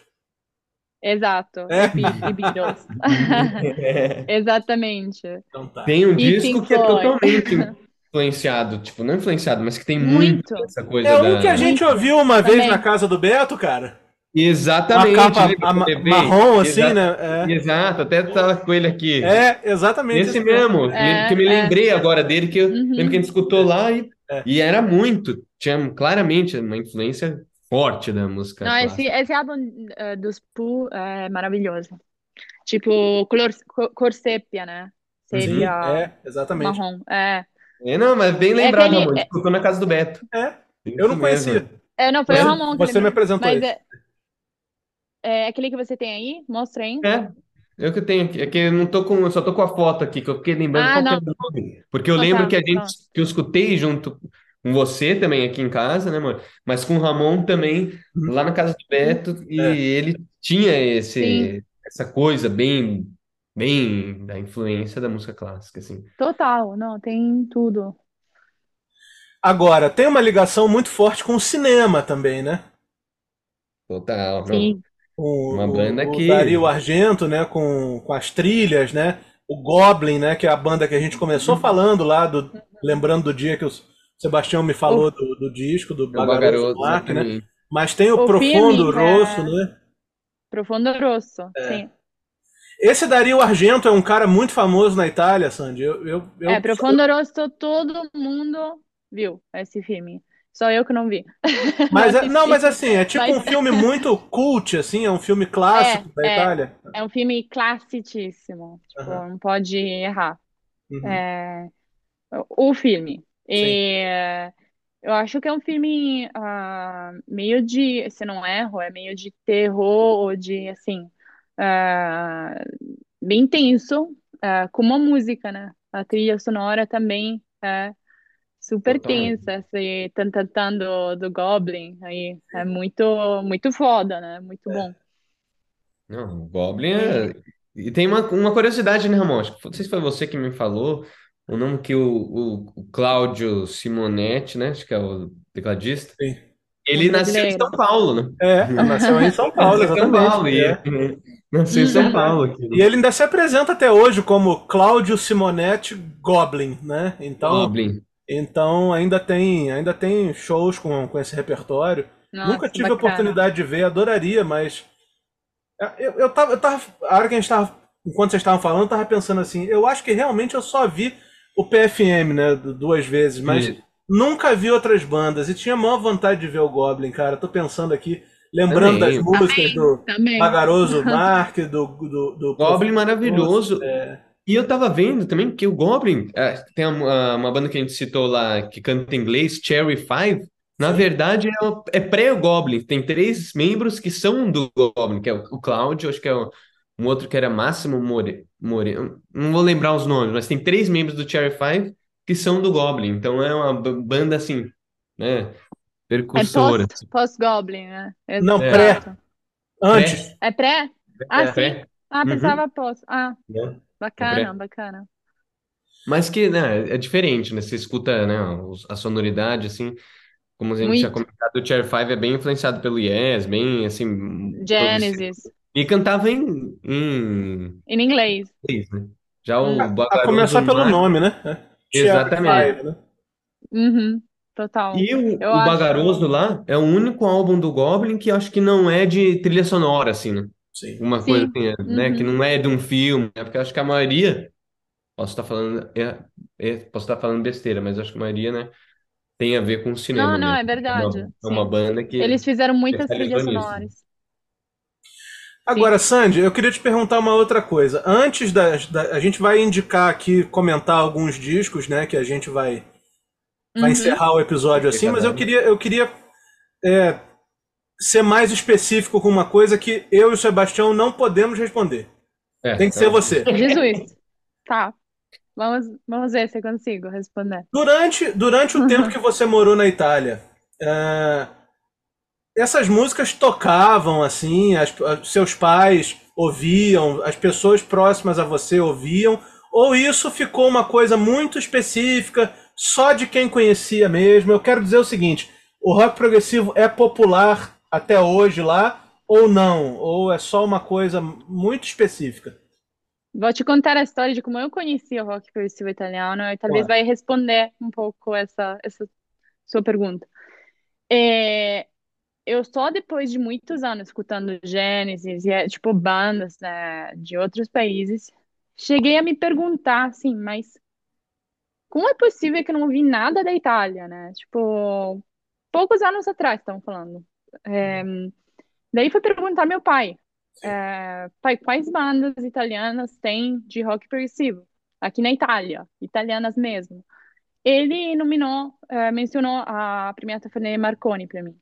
exato, É? e, Be- e Beatles. Exatamente. Então tá. Tem um E disco Pink que é Floyd. totalmente influenciado, tipo, não influenciado, mas que tem muito Muito. essa coisa É um da... que a gente ouviu uma vez Também. na casa do Beto, cara. Uma Exatamente, capa que eu ama- levei? marrom, assim, Exa- né? Exato, até tava com ele aqui. É, é exatamente. Esse mesmo, É, que eu me é. lembrei agora dele, que eu Uhum. lembro que a gente escutou lá e, É. e era muito, tinha claramente uma influência forte da música Não, esse, esse álbum eh, dos Pooh é maravilhoso. Tipo, cor, cor, cor sépia, né? Sim, Sépia, é, exatamente. marrom. É. É, não, mas bem É lembrado, aquele- amor, é- na casa do Beto. É, eu não conhecia. É, não, foi Você- o Ramon que você me apresentou Mas ele. é, é aquele que você tem aí? Mostra aí. É, eu que tenho aqui, é que eu não tô com, eu só tô com a foto aqui, que eu fiquei lembrando Ah, qual que é o nome. Porque eu Não, lembro tá, que a gente, não. que eu escutei junto com você também aqui em casa, né, amor? Mas com o Ramon também, Uhum. lá na casa do Beto, e É. ele tinha esse, Sim. essa coisa bem, bem da influência da música clássica, assim. Total, não, tem tudo. Agora, tem uma ligação muito forte com o cinema também, né? Total, não. Sim. O, Uma banda o, que- o Dario Argento, né, com, com as trilhas, né? O Goblin, né, que é a banda que a gente começou falando lá, do, lembrando do dia que o Sebastião me falou do, do disco, do É o Bagaroso Bagaroso, Mark, né? Mas tem o, O Profundo filme, é. Rosso, né? Profundo Rosso, sim. Esse Dario Argento é um cara muito famoso na Itália, Sandy. Eu, eu, eu É, Profundo Rosso, todo mundo viu esse filme. Só eu que não vi. Mas, é- não, mas assim, é tipo Mas- um filme muito cult, assim, é um filme clássico da É, é. Itália. É um filme classitíssimo. Tipo, Aham. não pode errar. Uhum. É, o filme. E, é, eu acho que é um filme ah, meio de, se não erro, é meio de terror ou de, assim, ah, bem tenso, com uma música, né? A trilha sonora também é super Total. tensa, esse tan do, do Goblin aí. É muito, muito foda, né? Muito bom. Não, o Goblin é. E tem uma, uma curiosidade, né, Ramon? Não sei se foi você que me falou, o nome que o, o, o Cláudio Simonetti, né? Acho que é o tecladista. Sim. Ele nasceu em brasileiro. São Paulo, né? É, nasceu em São Paulo, Nasceu em São exatamente. Paulo, e é. nasceu em São Paulo aqui. né? E ele ainda se apresenta até hoje como Cláudio Simonetti Goblin, né? Então, Goblin. então ainda tem, ainda tem shows com, com esse repertório. Nossa, Nunca tive a bacana. oportunidade de ver, adoraria, mas eu, eu, tava, eu tava, a hora que a gente tava, enquanto vocês estavam falando, eu tava pensando assim, eu acho que realmente eu só vi o PFM, né, duas vezes, mas Sim. nunca vi outras bandas e tinha a maior vontade de ver o Goblin, cara. Tô pensando aqui, lembrando Também. das músicas do Também. Vagaroso Mark, do, do, do Goblin maravilhoso. É, E eu tava vendo também que o Goblin, é, tem uma, uma banda que a gente citou lá que canta em inglês, Cherry Five, na Sim. verdade é, é pré-Goblin. Tem três membros que são do Goblin, que é o, o Cláudio, acho que é o- um outro que era Máximo More, More, não vou lembrar os nomes, mas tem três membros do Cherry Five que são do Goblin. Então é uma banda assim, né? É Percussora. post, post-Goblin, né? Não, pré. antes. É pré? Ah, É, sim. pré, Ah, Uhum. pensava post. Ah, né? bacana, bacana. Mas que, né, é diferente, né? Você escuta, né, a sonoridade, assim, como a gente tinha Muito. comentado, o Cher Five é bem influenciado pelo Yes, bem, assim. Genesis. E cantava em, em Em inglês. inglês, né? Já o Hum. A, começar pelo Mar- nome, né? É. Exatamente. Né? Uhum, total. E o, Eu o acho- Vagaroso lá é o único álbum do Goblin que acho que não é de trilha sonora, assim, né? Sim. Uma Sim. coisa assim, é, né? Uhum. Que não é de um filme, né? Porque eu acho que a maioria, posso estar falando, é, é, posso estar falando besteira, mas acho que a maioria, né, tem a ver com o cinema Não, não, mesmo. é verdade. uma, é uma Sim. banda que Eles fizeram muitas especializou trilhas nisso. sonoras. Agora, Sandy, eu queria te perguntar uma outra coisa. Antes da, da- a gente vai indicar aqui, comentar alguns discos, né, que a gente vai, vai Uhum. encerrar o episódio assim, mas eu queria, eu queria é, ser mais específico com uma coisa que eu e o Sebastião não podemos responder. É, Tem que ser é. você. Jesus. Tá. Vamos, vamos ver se eu consigo responder. Durante, durante o tempo que você morou na Itália, é, essas músicas tocavam assim, as, seus pais ouviam, as pessoas próximas a você ouviam, ou isso ficou uma coisa muito específica, só de quem conhecia mesmo? Eu quero dizer o seguinte: o rock progressivo é popular até hoje lá, ou não? Ou é só uma coisa muito específica? Vou te contar a história de como eu conheci o rock progressivo italiano e talvez Claro. vai responder um pouco essa, essa sua pergunta. É, eu só depois de muitos anos escutando Gênesis e é, tipo bandas né, de outros países, cheguei a me perguntar assim, mas como é possível que eu não ouvi nada da Itália, né? Tipo, poucos anos atrás, estamos falando. É, daí fui perguntar ao meu pai, é, pai, quais bandas italianas tem de rock progressivo aqui na Itália, italianas mesmo? Ele nominou, é, mencionou a Premiata Fernê Marconi para mim.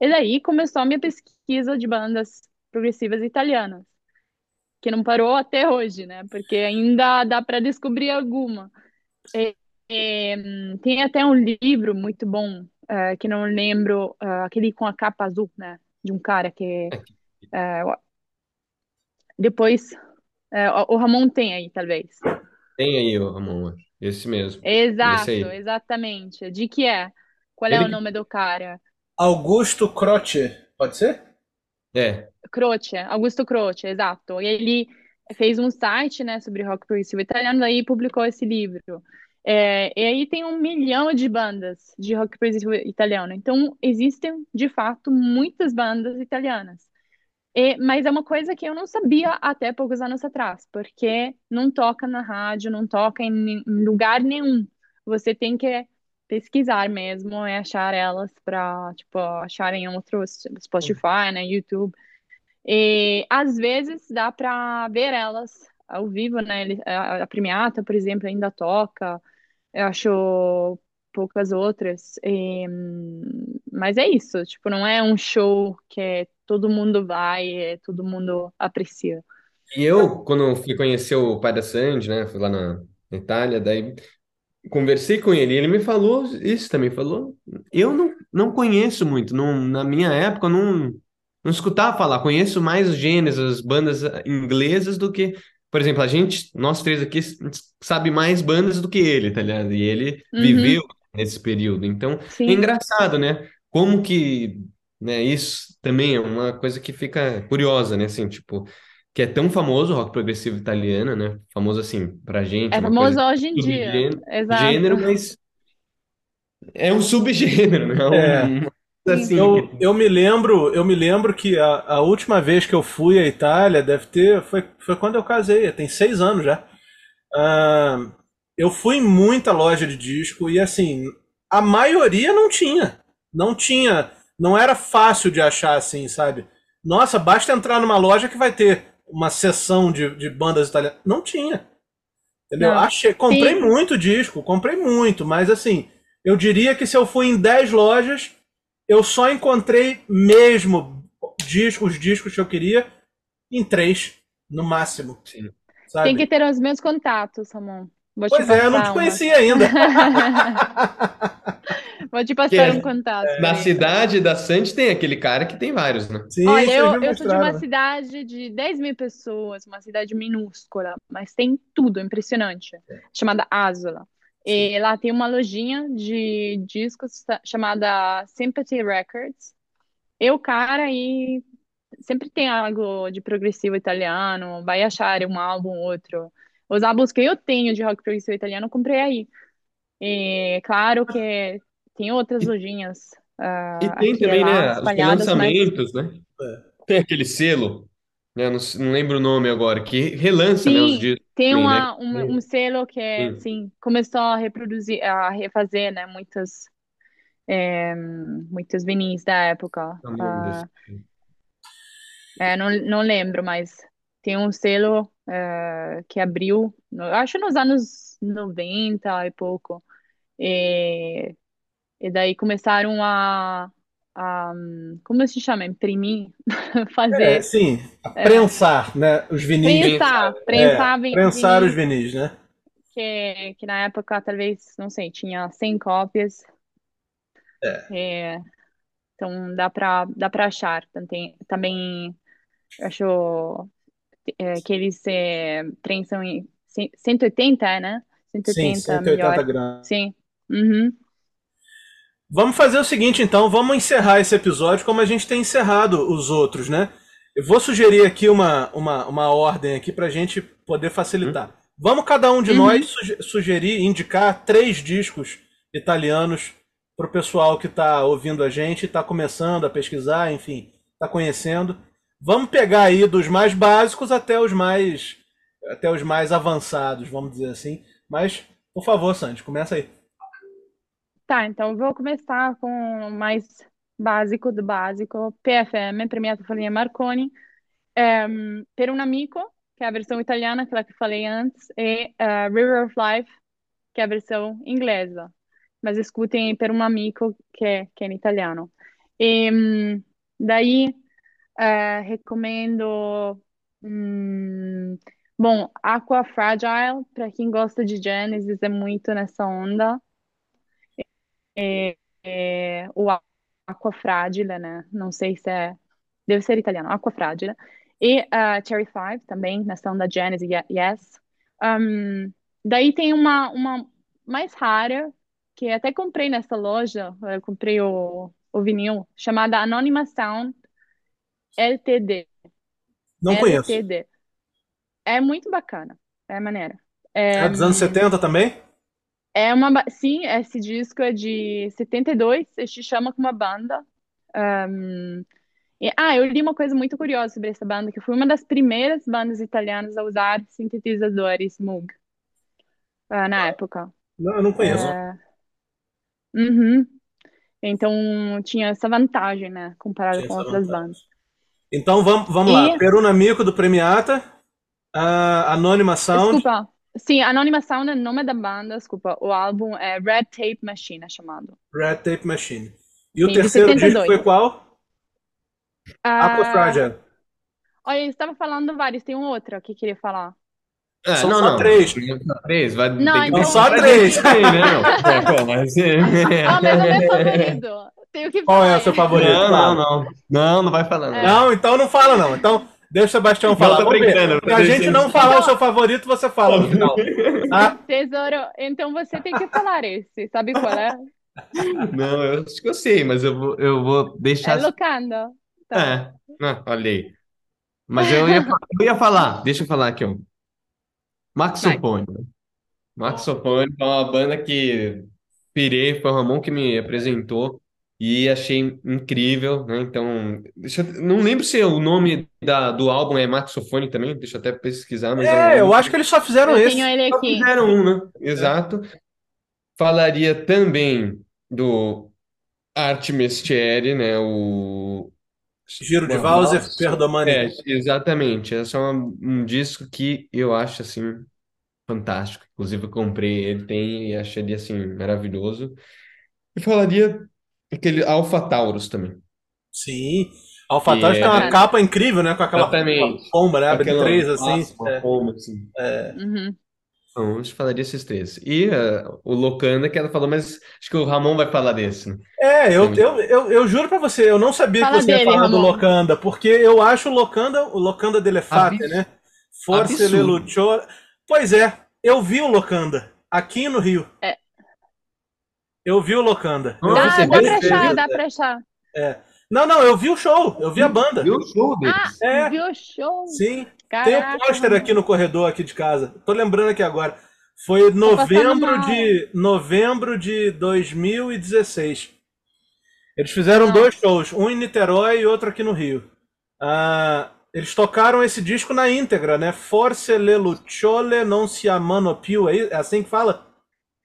E daí começou a minha pesquisa de bandas progressivas italianas, que não parou até hoje, né? Porque ainda dá para descobrir alguma. E, hum, tem até um livro muito bom, eh, que não lembro, eh, aquele com a capa azul, né? De um cara que. o- depois. o o Ramon tem aí, talvez. Tem aí, ô, Ramon, esse mesmo. Exato, Esse aí. exatamente. De que é? Qual é Ele o nome do cara? Augusto Croce, pode ser? É, Croce, Augusto Croce, exato. Ele fez um site, né, sobre rock progressivo italiano, daí publicou esse livro. É, e aí tem um milhão de bandas de rock progressivo italiano. Então, existem, de fato, muitas bandas italianas. E- mas é uma coisa que eu não sabia até poucos anos atrás, porque não toca na rádio, não toca em, em lugar nenhum. Você tem que pesquisar mesmo e achar elas para, tipo, achar em outros Spotify, né, YouTube. E às vezes dá para ver elas ao vivo, né? A, Premiata, por exemplo, ainda toca. Eu acho poucas outras. E, mas é isso, tipo, não é um show que todo mundo vai, e todo mundo aprecia. E eu, quando fui conhecer o pai da Sandy, né? Fui lá na Itália, daí conversei com ele, e ele me falou isso também, falou, eu não, não conheço muito, não, na minha época eu não, não escutava falar, conheço mais gêneros, as bandas inglesas do que, por exemplo, a gente, nós três aqui, sabe mais bandas do que ele, tá ligado? E ele Uhum, viveu nesse período, então é engraçado, né? Como que, né, isso também é uma coisa que fica curiosa, né? Assim, tipo, que é tão famoso o rock progressivo italiano, né? Famoso assim pra gente, É famoso hoje em dia, subgênero, exato. gênero, mas é um subgênero, né? É. Um, coisa assim, Eu, eu me lembro, eu me lembro que a, a última vez que eu fui à Itália deve ter, foi, foi quando eu casei, tem seis anos já. Ah, eu fui em muita loja de disco e assim, a maioria não tinha. Não tinha, não era fácil de achar assim, sabe? Nossa, basta entrar numa loja que vai ter uma seção de, de bandas italianas. Não tinha. Entendeu? Não. Achei, comprei Sim. muito disco, comprei muito, mas assim, eu diria que se eu fui em 10 lojas, eu só encontrei mesmo discos, os discos que eu queria em três, no máximo, Sim. sabe? Tem que ter os meus contatos, Ramon. Vou te Pois é, eu não te conhecia ainda. Vou te Que passar é- um contato. Na aí. cidade da Sandy tem aquele cara que tem vários, né? Sim, Olha, eu, eu sou de uma cidade de 10 mil pessoas, uma cidade minúscula, mas tem tudo, impressionante, chamada Asola. E lá tem uma lojinha de discos chamada Sympathy Records. Eu, cara, e sempre tem algo de progressivo italiano, vai achar um álbum ou outro. Os álbuns que eu tenho de rock progressivo italiano, eu comprei aí. E claro que tem outras lojinhas ah, E tem também, lá né, os espalhadas, mas relançamentos, né? Tem aquele selo, né? Não, não lembro o nome agora, que relança, né, os Sim, discos tem também, né? uma, uma- um selo que é, Sim. assim, começou a reproduzir, a refazer, né, muitas, é, muitos vinis da época. Não lembro Ah, desse. é, não, não lembro, mas tem um selo é, que abriu, no- acho nos anos 90 e pouco. E, e daí começaram a, a, como se chama? Imprimir, É, fazer, sim, a prensar, né? Os vinis. prensar, É, prensar vi- prensar os vinis. vinis, né? que, que na época talvez, não sei, tinha 100 cópias. É, então dá pra, dá pra achar. Também, também acho é, que eles é, prensam em cem- 180, é, né? Sim, 180 180 melhor. gramas. Sim. Uhum. Vamos fazer o seguinte, então, vamos encerrar esse episódio como a gente tem encerrado os outros, né? Eu vou sugerir aqui uma, uma, uma ordem aqui para a gente poder facilitar. Vamos cada um de Uhum. nós suge- sugerir, indicar três discos italianos para o pessoal que está ouvindo a gente, está começando a pesquisar, enfim, está conhecendo. Vamos pegar aí dos mais básicos até os mais até os mais avançados, vamos dizer assim. Mas, por favor, Sandy, começa aí. Tá, então vou começar com o mais básico do básico. PFM, Premiata Folhinha Marconi. Ehm, Per un Amico, que é a versão italiana, aquela que eu falei antes. E eh, River of Life, que é a versão inglesa. Mas escutem Per un Amico, que é, que é em italiano. E hum, daí eh, recomendo. hum, bom, Aqua Fragile, para quem gosta de Genesis, é muito nessa onda. É, o Aqua Fragile, né? Não sei se é. Deve ser italiano, Aqua Fragile. E uh, Cherry Five também, nessa onda Genesis, ye- Yes. Um, daí tem uma, uma mais rara, que até comprei nessa loja, eu comprei o, o vinil, chamada Anonymous Sound LTD. Não conheço. LTD. É muito bacana, é maneira. É dos anos 70 também? É uma, ba- sim, esse disco é de 72, se chama como uma banda. E- ah, eu li uma coisa muito curiosa sobre essa banda, que foi uma das primeiras bandas italianas a usar sintetizadores Moog, ah, na época. Não, eu não conheço. É, Uhum. Então tinha essa vantagem, né? Comparado Tinha com essa outras vantagem. bandas. Então vamos, vamos lá. E, Peruna Mico do Premiata, a Anônima Sound, desculpa, sim, Anonymous Sound é o nome da banda, desculpa. O álbum é Red Tape Machine, é chamado. Red Tape Machine. E o Sim, de terceiro disco 72. foi qual? Aqua Ah, Fragile. olha, eu estava falando vários, tem um outro que eu queria falar. Ah, São não, só não. três. Só três. Vai, Não, tem que então- São só três. aí, né, não? É, pô, mas... Ah, mas o meu favorito. Tenho que Qual é falar o seu favorito? Não, não, não. Não, não vai falar, não. É. Não, então não fala não. Então deixa o Sebastião falar. tô brincando, Pra gente não falar o seu favorito, você fala no final. Tá? Tesouro, então você tem que falar esse. Sabe qual é? Não, eu acho que eu sei, mas eu vou, eu vou É deixar. Locanda. Tá. É, ah, olha aí. Mas eu ia, eu ia falar, deixa eu falar aqui, ó. Max. Sopone. Max Sopone é uma banda que pirei, foi o Ramon que me apresentou e achei incrível, né? Então, deixa eu- não lembro se o nome da, do álbum é Maxofone também, deixa eu até pesquisar, mas é um É, eu acho que eles só fizeram Eu esse. tenho ele Só aqui. fizeram um, né? Exato. Falaria também do Arte Mestieri, né? O Giro de Valser. Perdomani. É, exatamente. Esse é um, um disco que eu acho assim fantástico. Inclusive, eu comprei ele, tem e achei ele assim maravilhoso. E falaria aquele Alpha Taurus também. Sim. AlphaTauri Que tem uma é- capa incrível, né? Com aquela Exatamente. pomba, né? Abre Aquela três assim. uma É. pomba, assim. Uhum. Então, eu falaria esses três. E eh, o Locanda, que ela falou, mas acho que o Ramon vai falar desse. né? É, eu, eu, eu, eu juro pra você, eu não sabia Fala que você ia dele, falar do Ramon. Locanda, porque eu acho o Locanda, o Locanda delle Fate, Absurdo. né? Forse le Absurdo. luchó. Pois é, eu vi o Locanda aqui no Rio. É. Eu vi o Locanda. Eu Dá, dá pra achar, dá pra achar. Não, não, eu vi o show, eu vi a banda. Viu o show deles? Ah, É. viu o show? Sim. Tem Caraca, um pôster mano. aqui no corredor aqui de casa. Tô lembrando aqui agora. Foi novembro de novembro de 2016. Eles fizeram Nossa. dois shows, um em Niterói e outro aqui no Rio. Ah, eles tocaram esse disco na íntegra, né? Forse le lucciole non si amano più. É é assim que fala?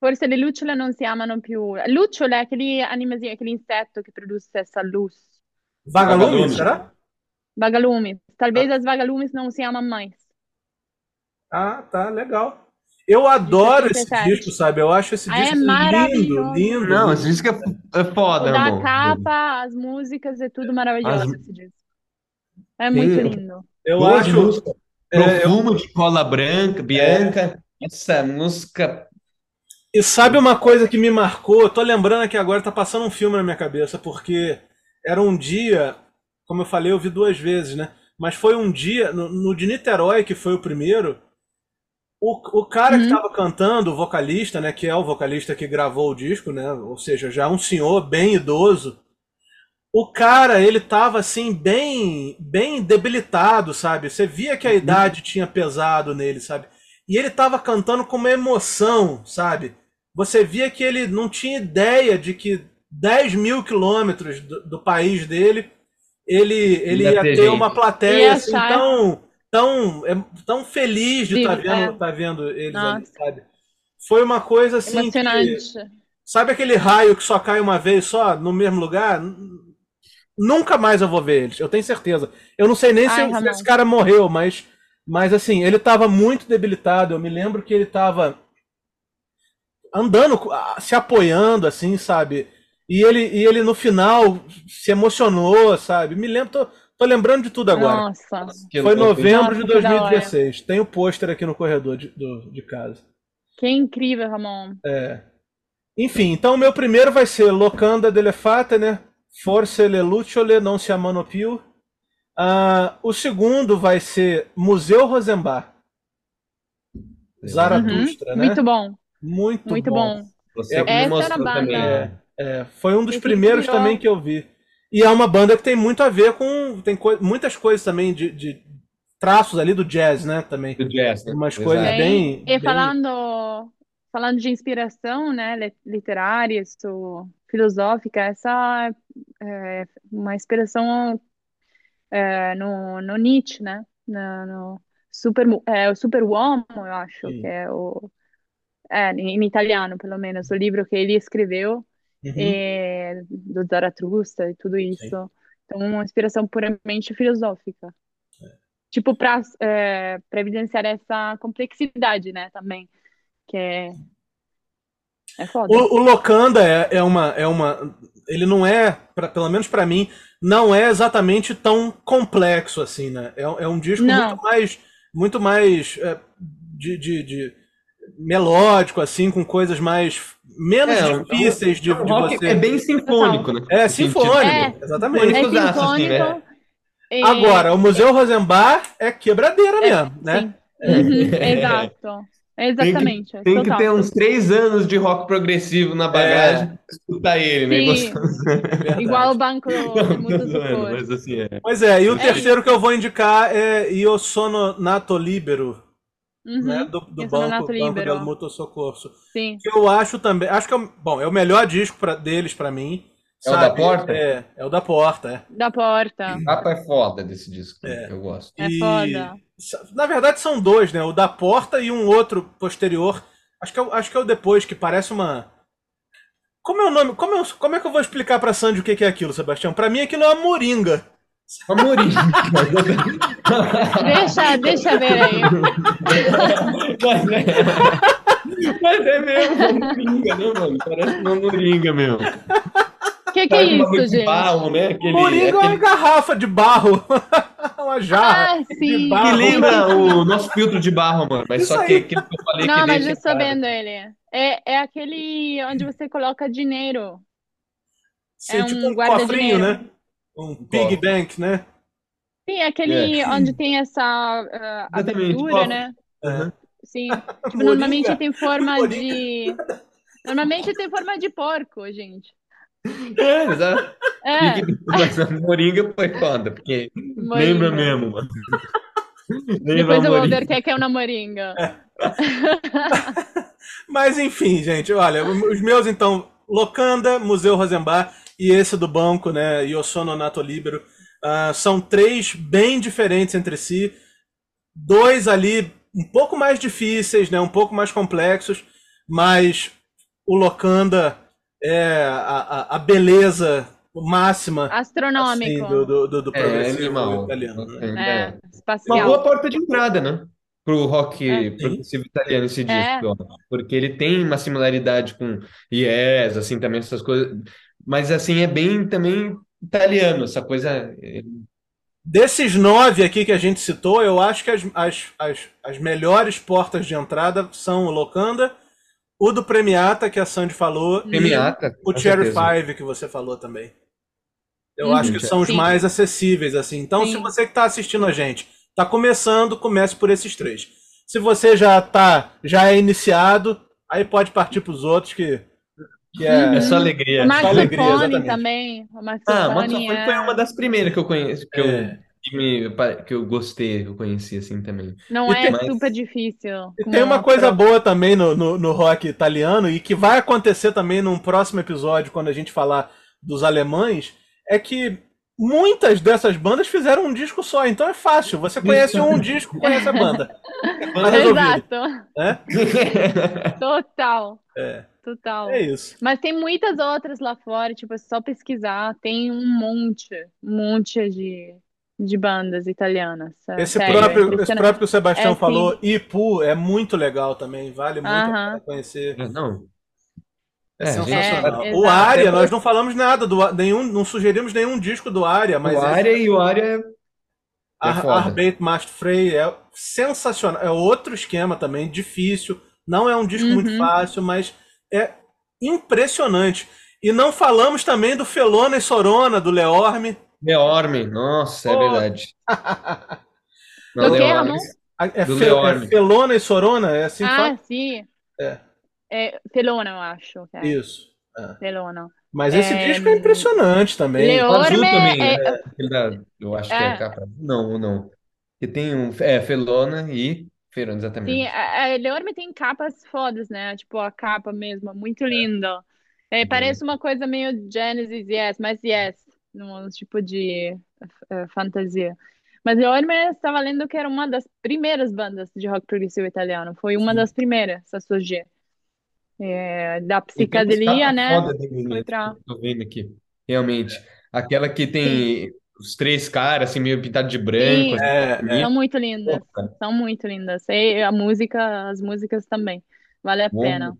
Forse le lucciole non si amano più. Lucciole é aquele animazinho, aquele inseto que produz essa luz. Vagalume, Vagalume. será? Vagalumes. Talvez as vagalumes não se amam mais. Ah, tá, legal. Eu adoro esse 77. disco, sabe? Eu acho esse Ah, é disco lindo, maravilhoso. lindo. Não, lindo. esse disco é, é foda, da irmão. capa, as músicas, é tudo maravilhoso As- esse disco. É muito lindo. Eu Boa acho. música. é, eu- de cola branca, Bianca. Essa música. E sabe uma coisa que me marcou? Eu tô lembrando aqui agora, tá passando um filme na minha cabeça, porque era um dia, como eu falei, eu vi duas vezes, né? Mas foi um dia, no, no de Niterói, que foi o primeiro, o, o cara que Uhum. tava cantando, o vocalista, né? Que é o vocalista que gravou o disco, né? Ou seja, já um senhor bem idoso. O cara, ele tava assim, bem, bem debilitado, sabe? Você via que a idade tinha pesado nele, sabe? E ele tava cantando com uma emoção, sabe? Você via que ele não tinha ideia de que 10 mil quilômetros do, do país dele, ele, ele Ia ter gente. uma plateia Ia assim, achar- tão, tão, é, tão feliz de estar vendo, é. tá vendo eles ali, Nossa. sabe? Foi uma coisa assim que. Sabe aquele raio que só cai uma vez só no mesmo lugar? Nunca mais eu vou ver eles, eu tenho certeza. Eu não sei nem se, Ai, se Ramon. esse cara morreu, mas, mas assim, ele tava muito debilitado. Eu me lembro que ele tava andando, se apoiando, assim, sabe? E ele, e ele no final se emocionou, sabe? Me lembro, tô, tô lembrando de tudo agora. Nossa. Que Foi novembro de Nossa, hora. 2016. Tem o pôster aqui no corredor de, do- de casa. Que incrível, Ramon. É. Enfim, então o meu primeiro vai ser Locanda delle Fate, né? Forse le lucciole non si amano più. Ah, o segundo vai ser Museu Rosenbach, Zaratustra, né? Muito bom, Muito muito bom. bom. Você É, me essa mostrou era a também. banda. né? É, foi um dos Esse primeiros virou- também que eu vi. E é uma banda que tem muito a ver com. Tem coi- muitas coisas também de, de traços ali do jazz, né? Também. Do jazz, né? Umas Exato. coisas Bem, e bem- falando, falando de inspiração, né, li- literária, isso, filosófica, essa é uma inspiração é, no, no Nietzsche, né, no, no super, é, o Superuomo, eu acho Sim. que é o, é, em, italiano, pelo menos, o livro que ele escreveu, Uhum, é, do Zaratustra e tudo sim. isso. Então, uma inspiração puramente filosófica. Tipo, para para evidenciar essa complexidade, né, também, que é, é foda. O, o Locanda é, é uma é uma ele não é, pra, pelo menos pra mim, não é exatamente tão complexo assim, né? É, é um disco Não, muito mais muito mais é, de, de, de melódico assim, com coisas mais menos É, um, difíceis de, é de rock é você. bem sinfônico, né? É sinfônico, É, exatamente. é Sinfônicozaço, assim, né? sinfônico. é, Agora, o Museu Rosenbar é quebradeira é, mesmo, né? sim. Uhum, exato. Tem que, Exatamente, tem que ter uns três anos de rock progressivo na bagagem É, pra escutar ele, né? Igual o. Banco Não, zoando, Socor. mas assim, é. Pois é, e o É terceiro que eu vou indicar é Io Sono Nato Libero, né? Uhum, Do, do esse é o Banco, Banco del Soccorso. Sim. Que eu acho também. Acho que é, o- bom, é o melhor disco pra, deles pra mim. É o da Sabe? Porta? É, é o da Porta, é. Da porta. A capa é foda desse disco, É. eu gosto. É E foda. na verdade são dois, né? O da Porta e um outro posterior. Acho que é, o- acho que é o depois, que parece uma. Como é o nome? Como, eu- como é que eu vou explicar pra Sandy o que que é aquilo, Sebastião? Pra mim aquilo é uma moringa. Uma moringa. Deixa, deixa ver aí. Mas é, mas é mesmo, uma moringa, né, mano? Parece uma moringa mesmo. O que que é Parece um isso, gente? barro, né? Aquele, Moringa é uma aquele garrafa de barro. uma jarra Ah, de sim. que lembra o nosso filtro de barro, mano. Mas Isso só que aquilo que eu falei que Não, mas deixa eu estou claro. vendo ele. É, é aquele onde você coloca dinheiro. Sim, É tipo um um cofrinho, né? Um pig cofre. bank, né? Sim, aquele É. onde tem essa Exatamente, abertura, né? Aham. Sim. Tipo, normalmente tem forma Moringa. de. Normalmente tem forma de porco, gente. É, exato. É, Mas moringa foi foda, porque lembra moringa. mesmo, mano. Lembra Depois a eu vou moringa. ver o que é que é uma moringa. Mas enfim, gente, olha, os meus então, Locanda, Museu Rosenbar e esse do banco, né, Yosono Nato Libero, ah, são três bem diferentes entre si, dois ali um pouco mais difíceis, né, um pouco mais complexos, mas o Locanda é a, a, a beleza máxima assim, Astronômico. do, do, do, do É, animal. italiano. né? É. É, Uma boa porta de entrada, né? Pro rock É. progressivo italiano esse É. disco, ó. Porque ele tem uma similaridade com Yes, assim, também essas coisas. Mas assim, é bem também italiano, essa coisa. Desses nove aqui que a gente citou, eu acho que as, as, as, as melhores portas de entrada são o Locanda, o do Premiata, que a Sandy falou, Premiata, e o Cherry certeza. Five, que você falou também. Eu Uhum. acho que são os Sim. mais acessíveis, assim. Então, Sim. se você que está assistindo a gente, está começando, comece por esses três. Se você já tá, já é iniciado, aí pode partir para os outros, que, que é... É só alegria. O Só alegria, exatamente. também. O Ah, Maxofone é... foi uma das primeiras que eu conheço, que eu, É. que me, que eu gostei, que eu conheci assim também. Não E é tem- super difícil. E tem uma a coisa própria- boa também no, no, no rock italiano e que vai acontecer também num próximo episódio, quando a gente falar dos alemães, é que muitas dessas bandas fizeram um disco só, então é fácil. Você conhece um disco, conhece a banda. Tá resolvido, Exato. né? Total. É, Total. é isso. Mas tem muitas outras lá fora, tipo, é só pesquisar, tem um monte, um monte de, de bandas italianas. é Esse sério, é próprio, esse impressionante. próprio que o Sebastião É, sim. falou, Ipu, é muito legal também, vale muito a Aham. pena conhecer. Não. É É, sensacional. é, o. Aria, nós não falamos nada do nenhum, não sugerimos nenhum disco do Aria, mas o área e o área é Ar. Arbeit Macht Frei é sensacional. É outro esquema também, difícil. Não é um disco muito Uhum. fácil, mas é impressionante. E não falamos também do Felona e Sorona, do Leorme. Leorme. Nossa, é verdade. Do Não, que, Leorme. A- É, Do Fe- Leorme. é Felona e Sorona? É assim Ah, fala? sim. É. É Felona, eu acho. é. Isso. É. Felona. Mas esse É, disco é impressionante também. Leo- O azul Leorme também, é- né? Da- eu acho que é É. capa. Não, não. Que tem um. É, Felona e Ferona, exatamente. Sim, a, a Leorme tem capas fodas, né? Tipo, a capa mesmo, muito linda. É, parece uma coisa meio Genesis, yes, mas yes, num tipo de eh, fantasia. Mas Leorme estava lendo que era uma das primeiras bandas de rock progressivo italiano. Foi uma Sim. das primeiras a surgir. É, da E psicadelia, né? foda Foi pra. Tô vendo aqui. Realmente. Aquela que Sim, tem os três caras, assim, meio pintado de branco, sim, assim, É, é. bonito. são muito lindas. São muito lindas. E a música, as músicas também. Vale a pena.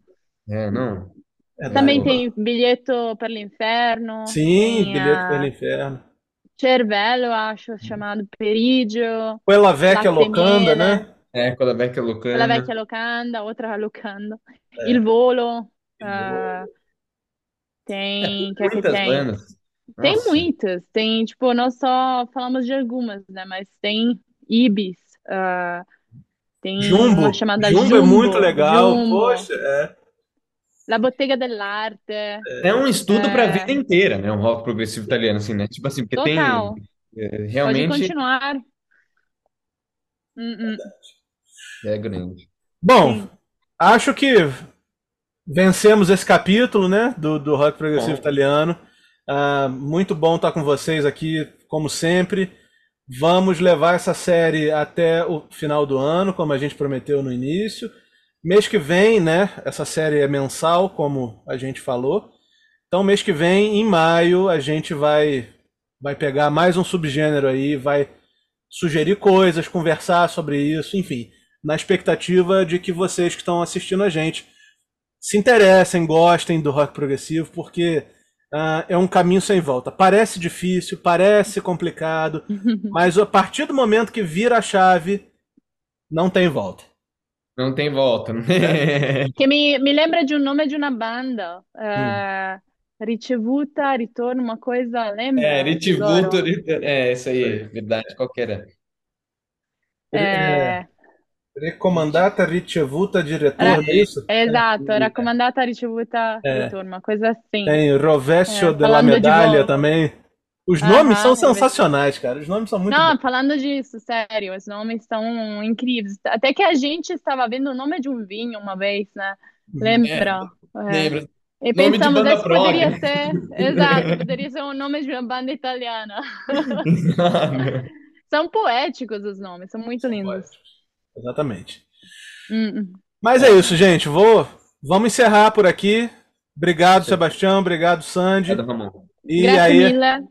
É, não. É Também tem Bilheto per l'Inferno, Sim, tem Bilhete pelo a Inferno. Cervello, acho, chamado Peridio, Quella Vecchia Locanda, né? É, quando a Vecchia quella Lucana. vecchia locanda, outra locanda, É. Il Volo, Il ah, Volo. É, tem, tem que é que muitas tem? bandas. Tem Nossa. muitas, tem, tipo, nós só falamos de algumas, né, mas tem Ibis, ah, tem uma Jumbo. chamada Jumbo é muito Jumbo, legal. Jumbo, Poxa, é. La Bottega dell'Arte, É um estudo para a é, vida inteira, né? Um rock progressivo italiano, assim, né? Tipo assim, porque tem total, é, pode realmente continuar, Hum, hum, é grande. Bom, sim. acho que vencemos esse capítulo, né, do, do rock progressivo Bom, italiano. Ah, muito bom estar com vocês aqui, como sempre. Vamos levar essa série até o final do ano, como a gente prometeu no início. Mês que vem, né? Essa série é mensal, como a gente falou. Então, mês que vem, em maio, a gente vai vai pegar mais um subgênero aí, vai sugerir coisas, conversar sobre isso, enfim, na expectativa de que vocês que estão assistindo a gente se interessem, gostem do rock progressivo, porque ah, é um caminho sem volta. Parece difícil, parece complicado, mas a partir do momento que vira a chave, não tem volta. não tem volta. né? Che mi, mi lembra di un nome di una banda, Hum. eh, Ricevuta, Ritorno, uma coisa, É, lembra, Ritivuto, tesoro? é isso aí, verdade, qual que era? É, Eh, recomandata ricevuta di era, retorno, é isso? esatto, raccomandata, ricevuta, É. ritorno, uma coisa assim. Tem Rovescio É, della de Medaglia volta. também. Os nomes são Aham, Rovescio. sensacionais, cara. Os nomes são muito Não, bons. falando disso, sério, os nomes são incríveis. Até que a gente estava vendo o nome de um vinho uma vez, né? Uhum. É, Lembra? É. lembra? E Nome de pensamos, banda esse poderia ser, exato, poderia ser o nome de uma banda italiana. Ah, não. São poéticos os nomes, são muito São lindos. poéticos. Exatamente. Hum, hum. Mas é isso, gente. Vou, vamos encerrar por aqui. Obrigado, Sim. Sebastião. Obrigado, Sandy. Obrigado, Ramon. E Grazie aí, mille.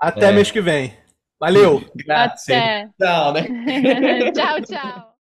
até É. mês que vem. Valeu! Grazie. Até. Tchau, né? Tchau, tchau.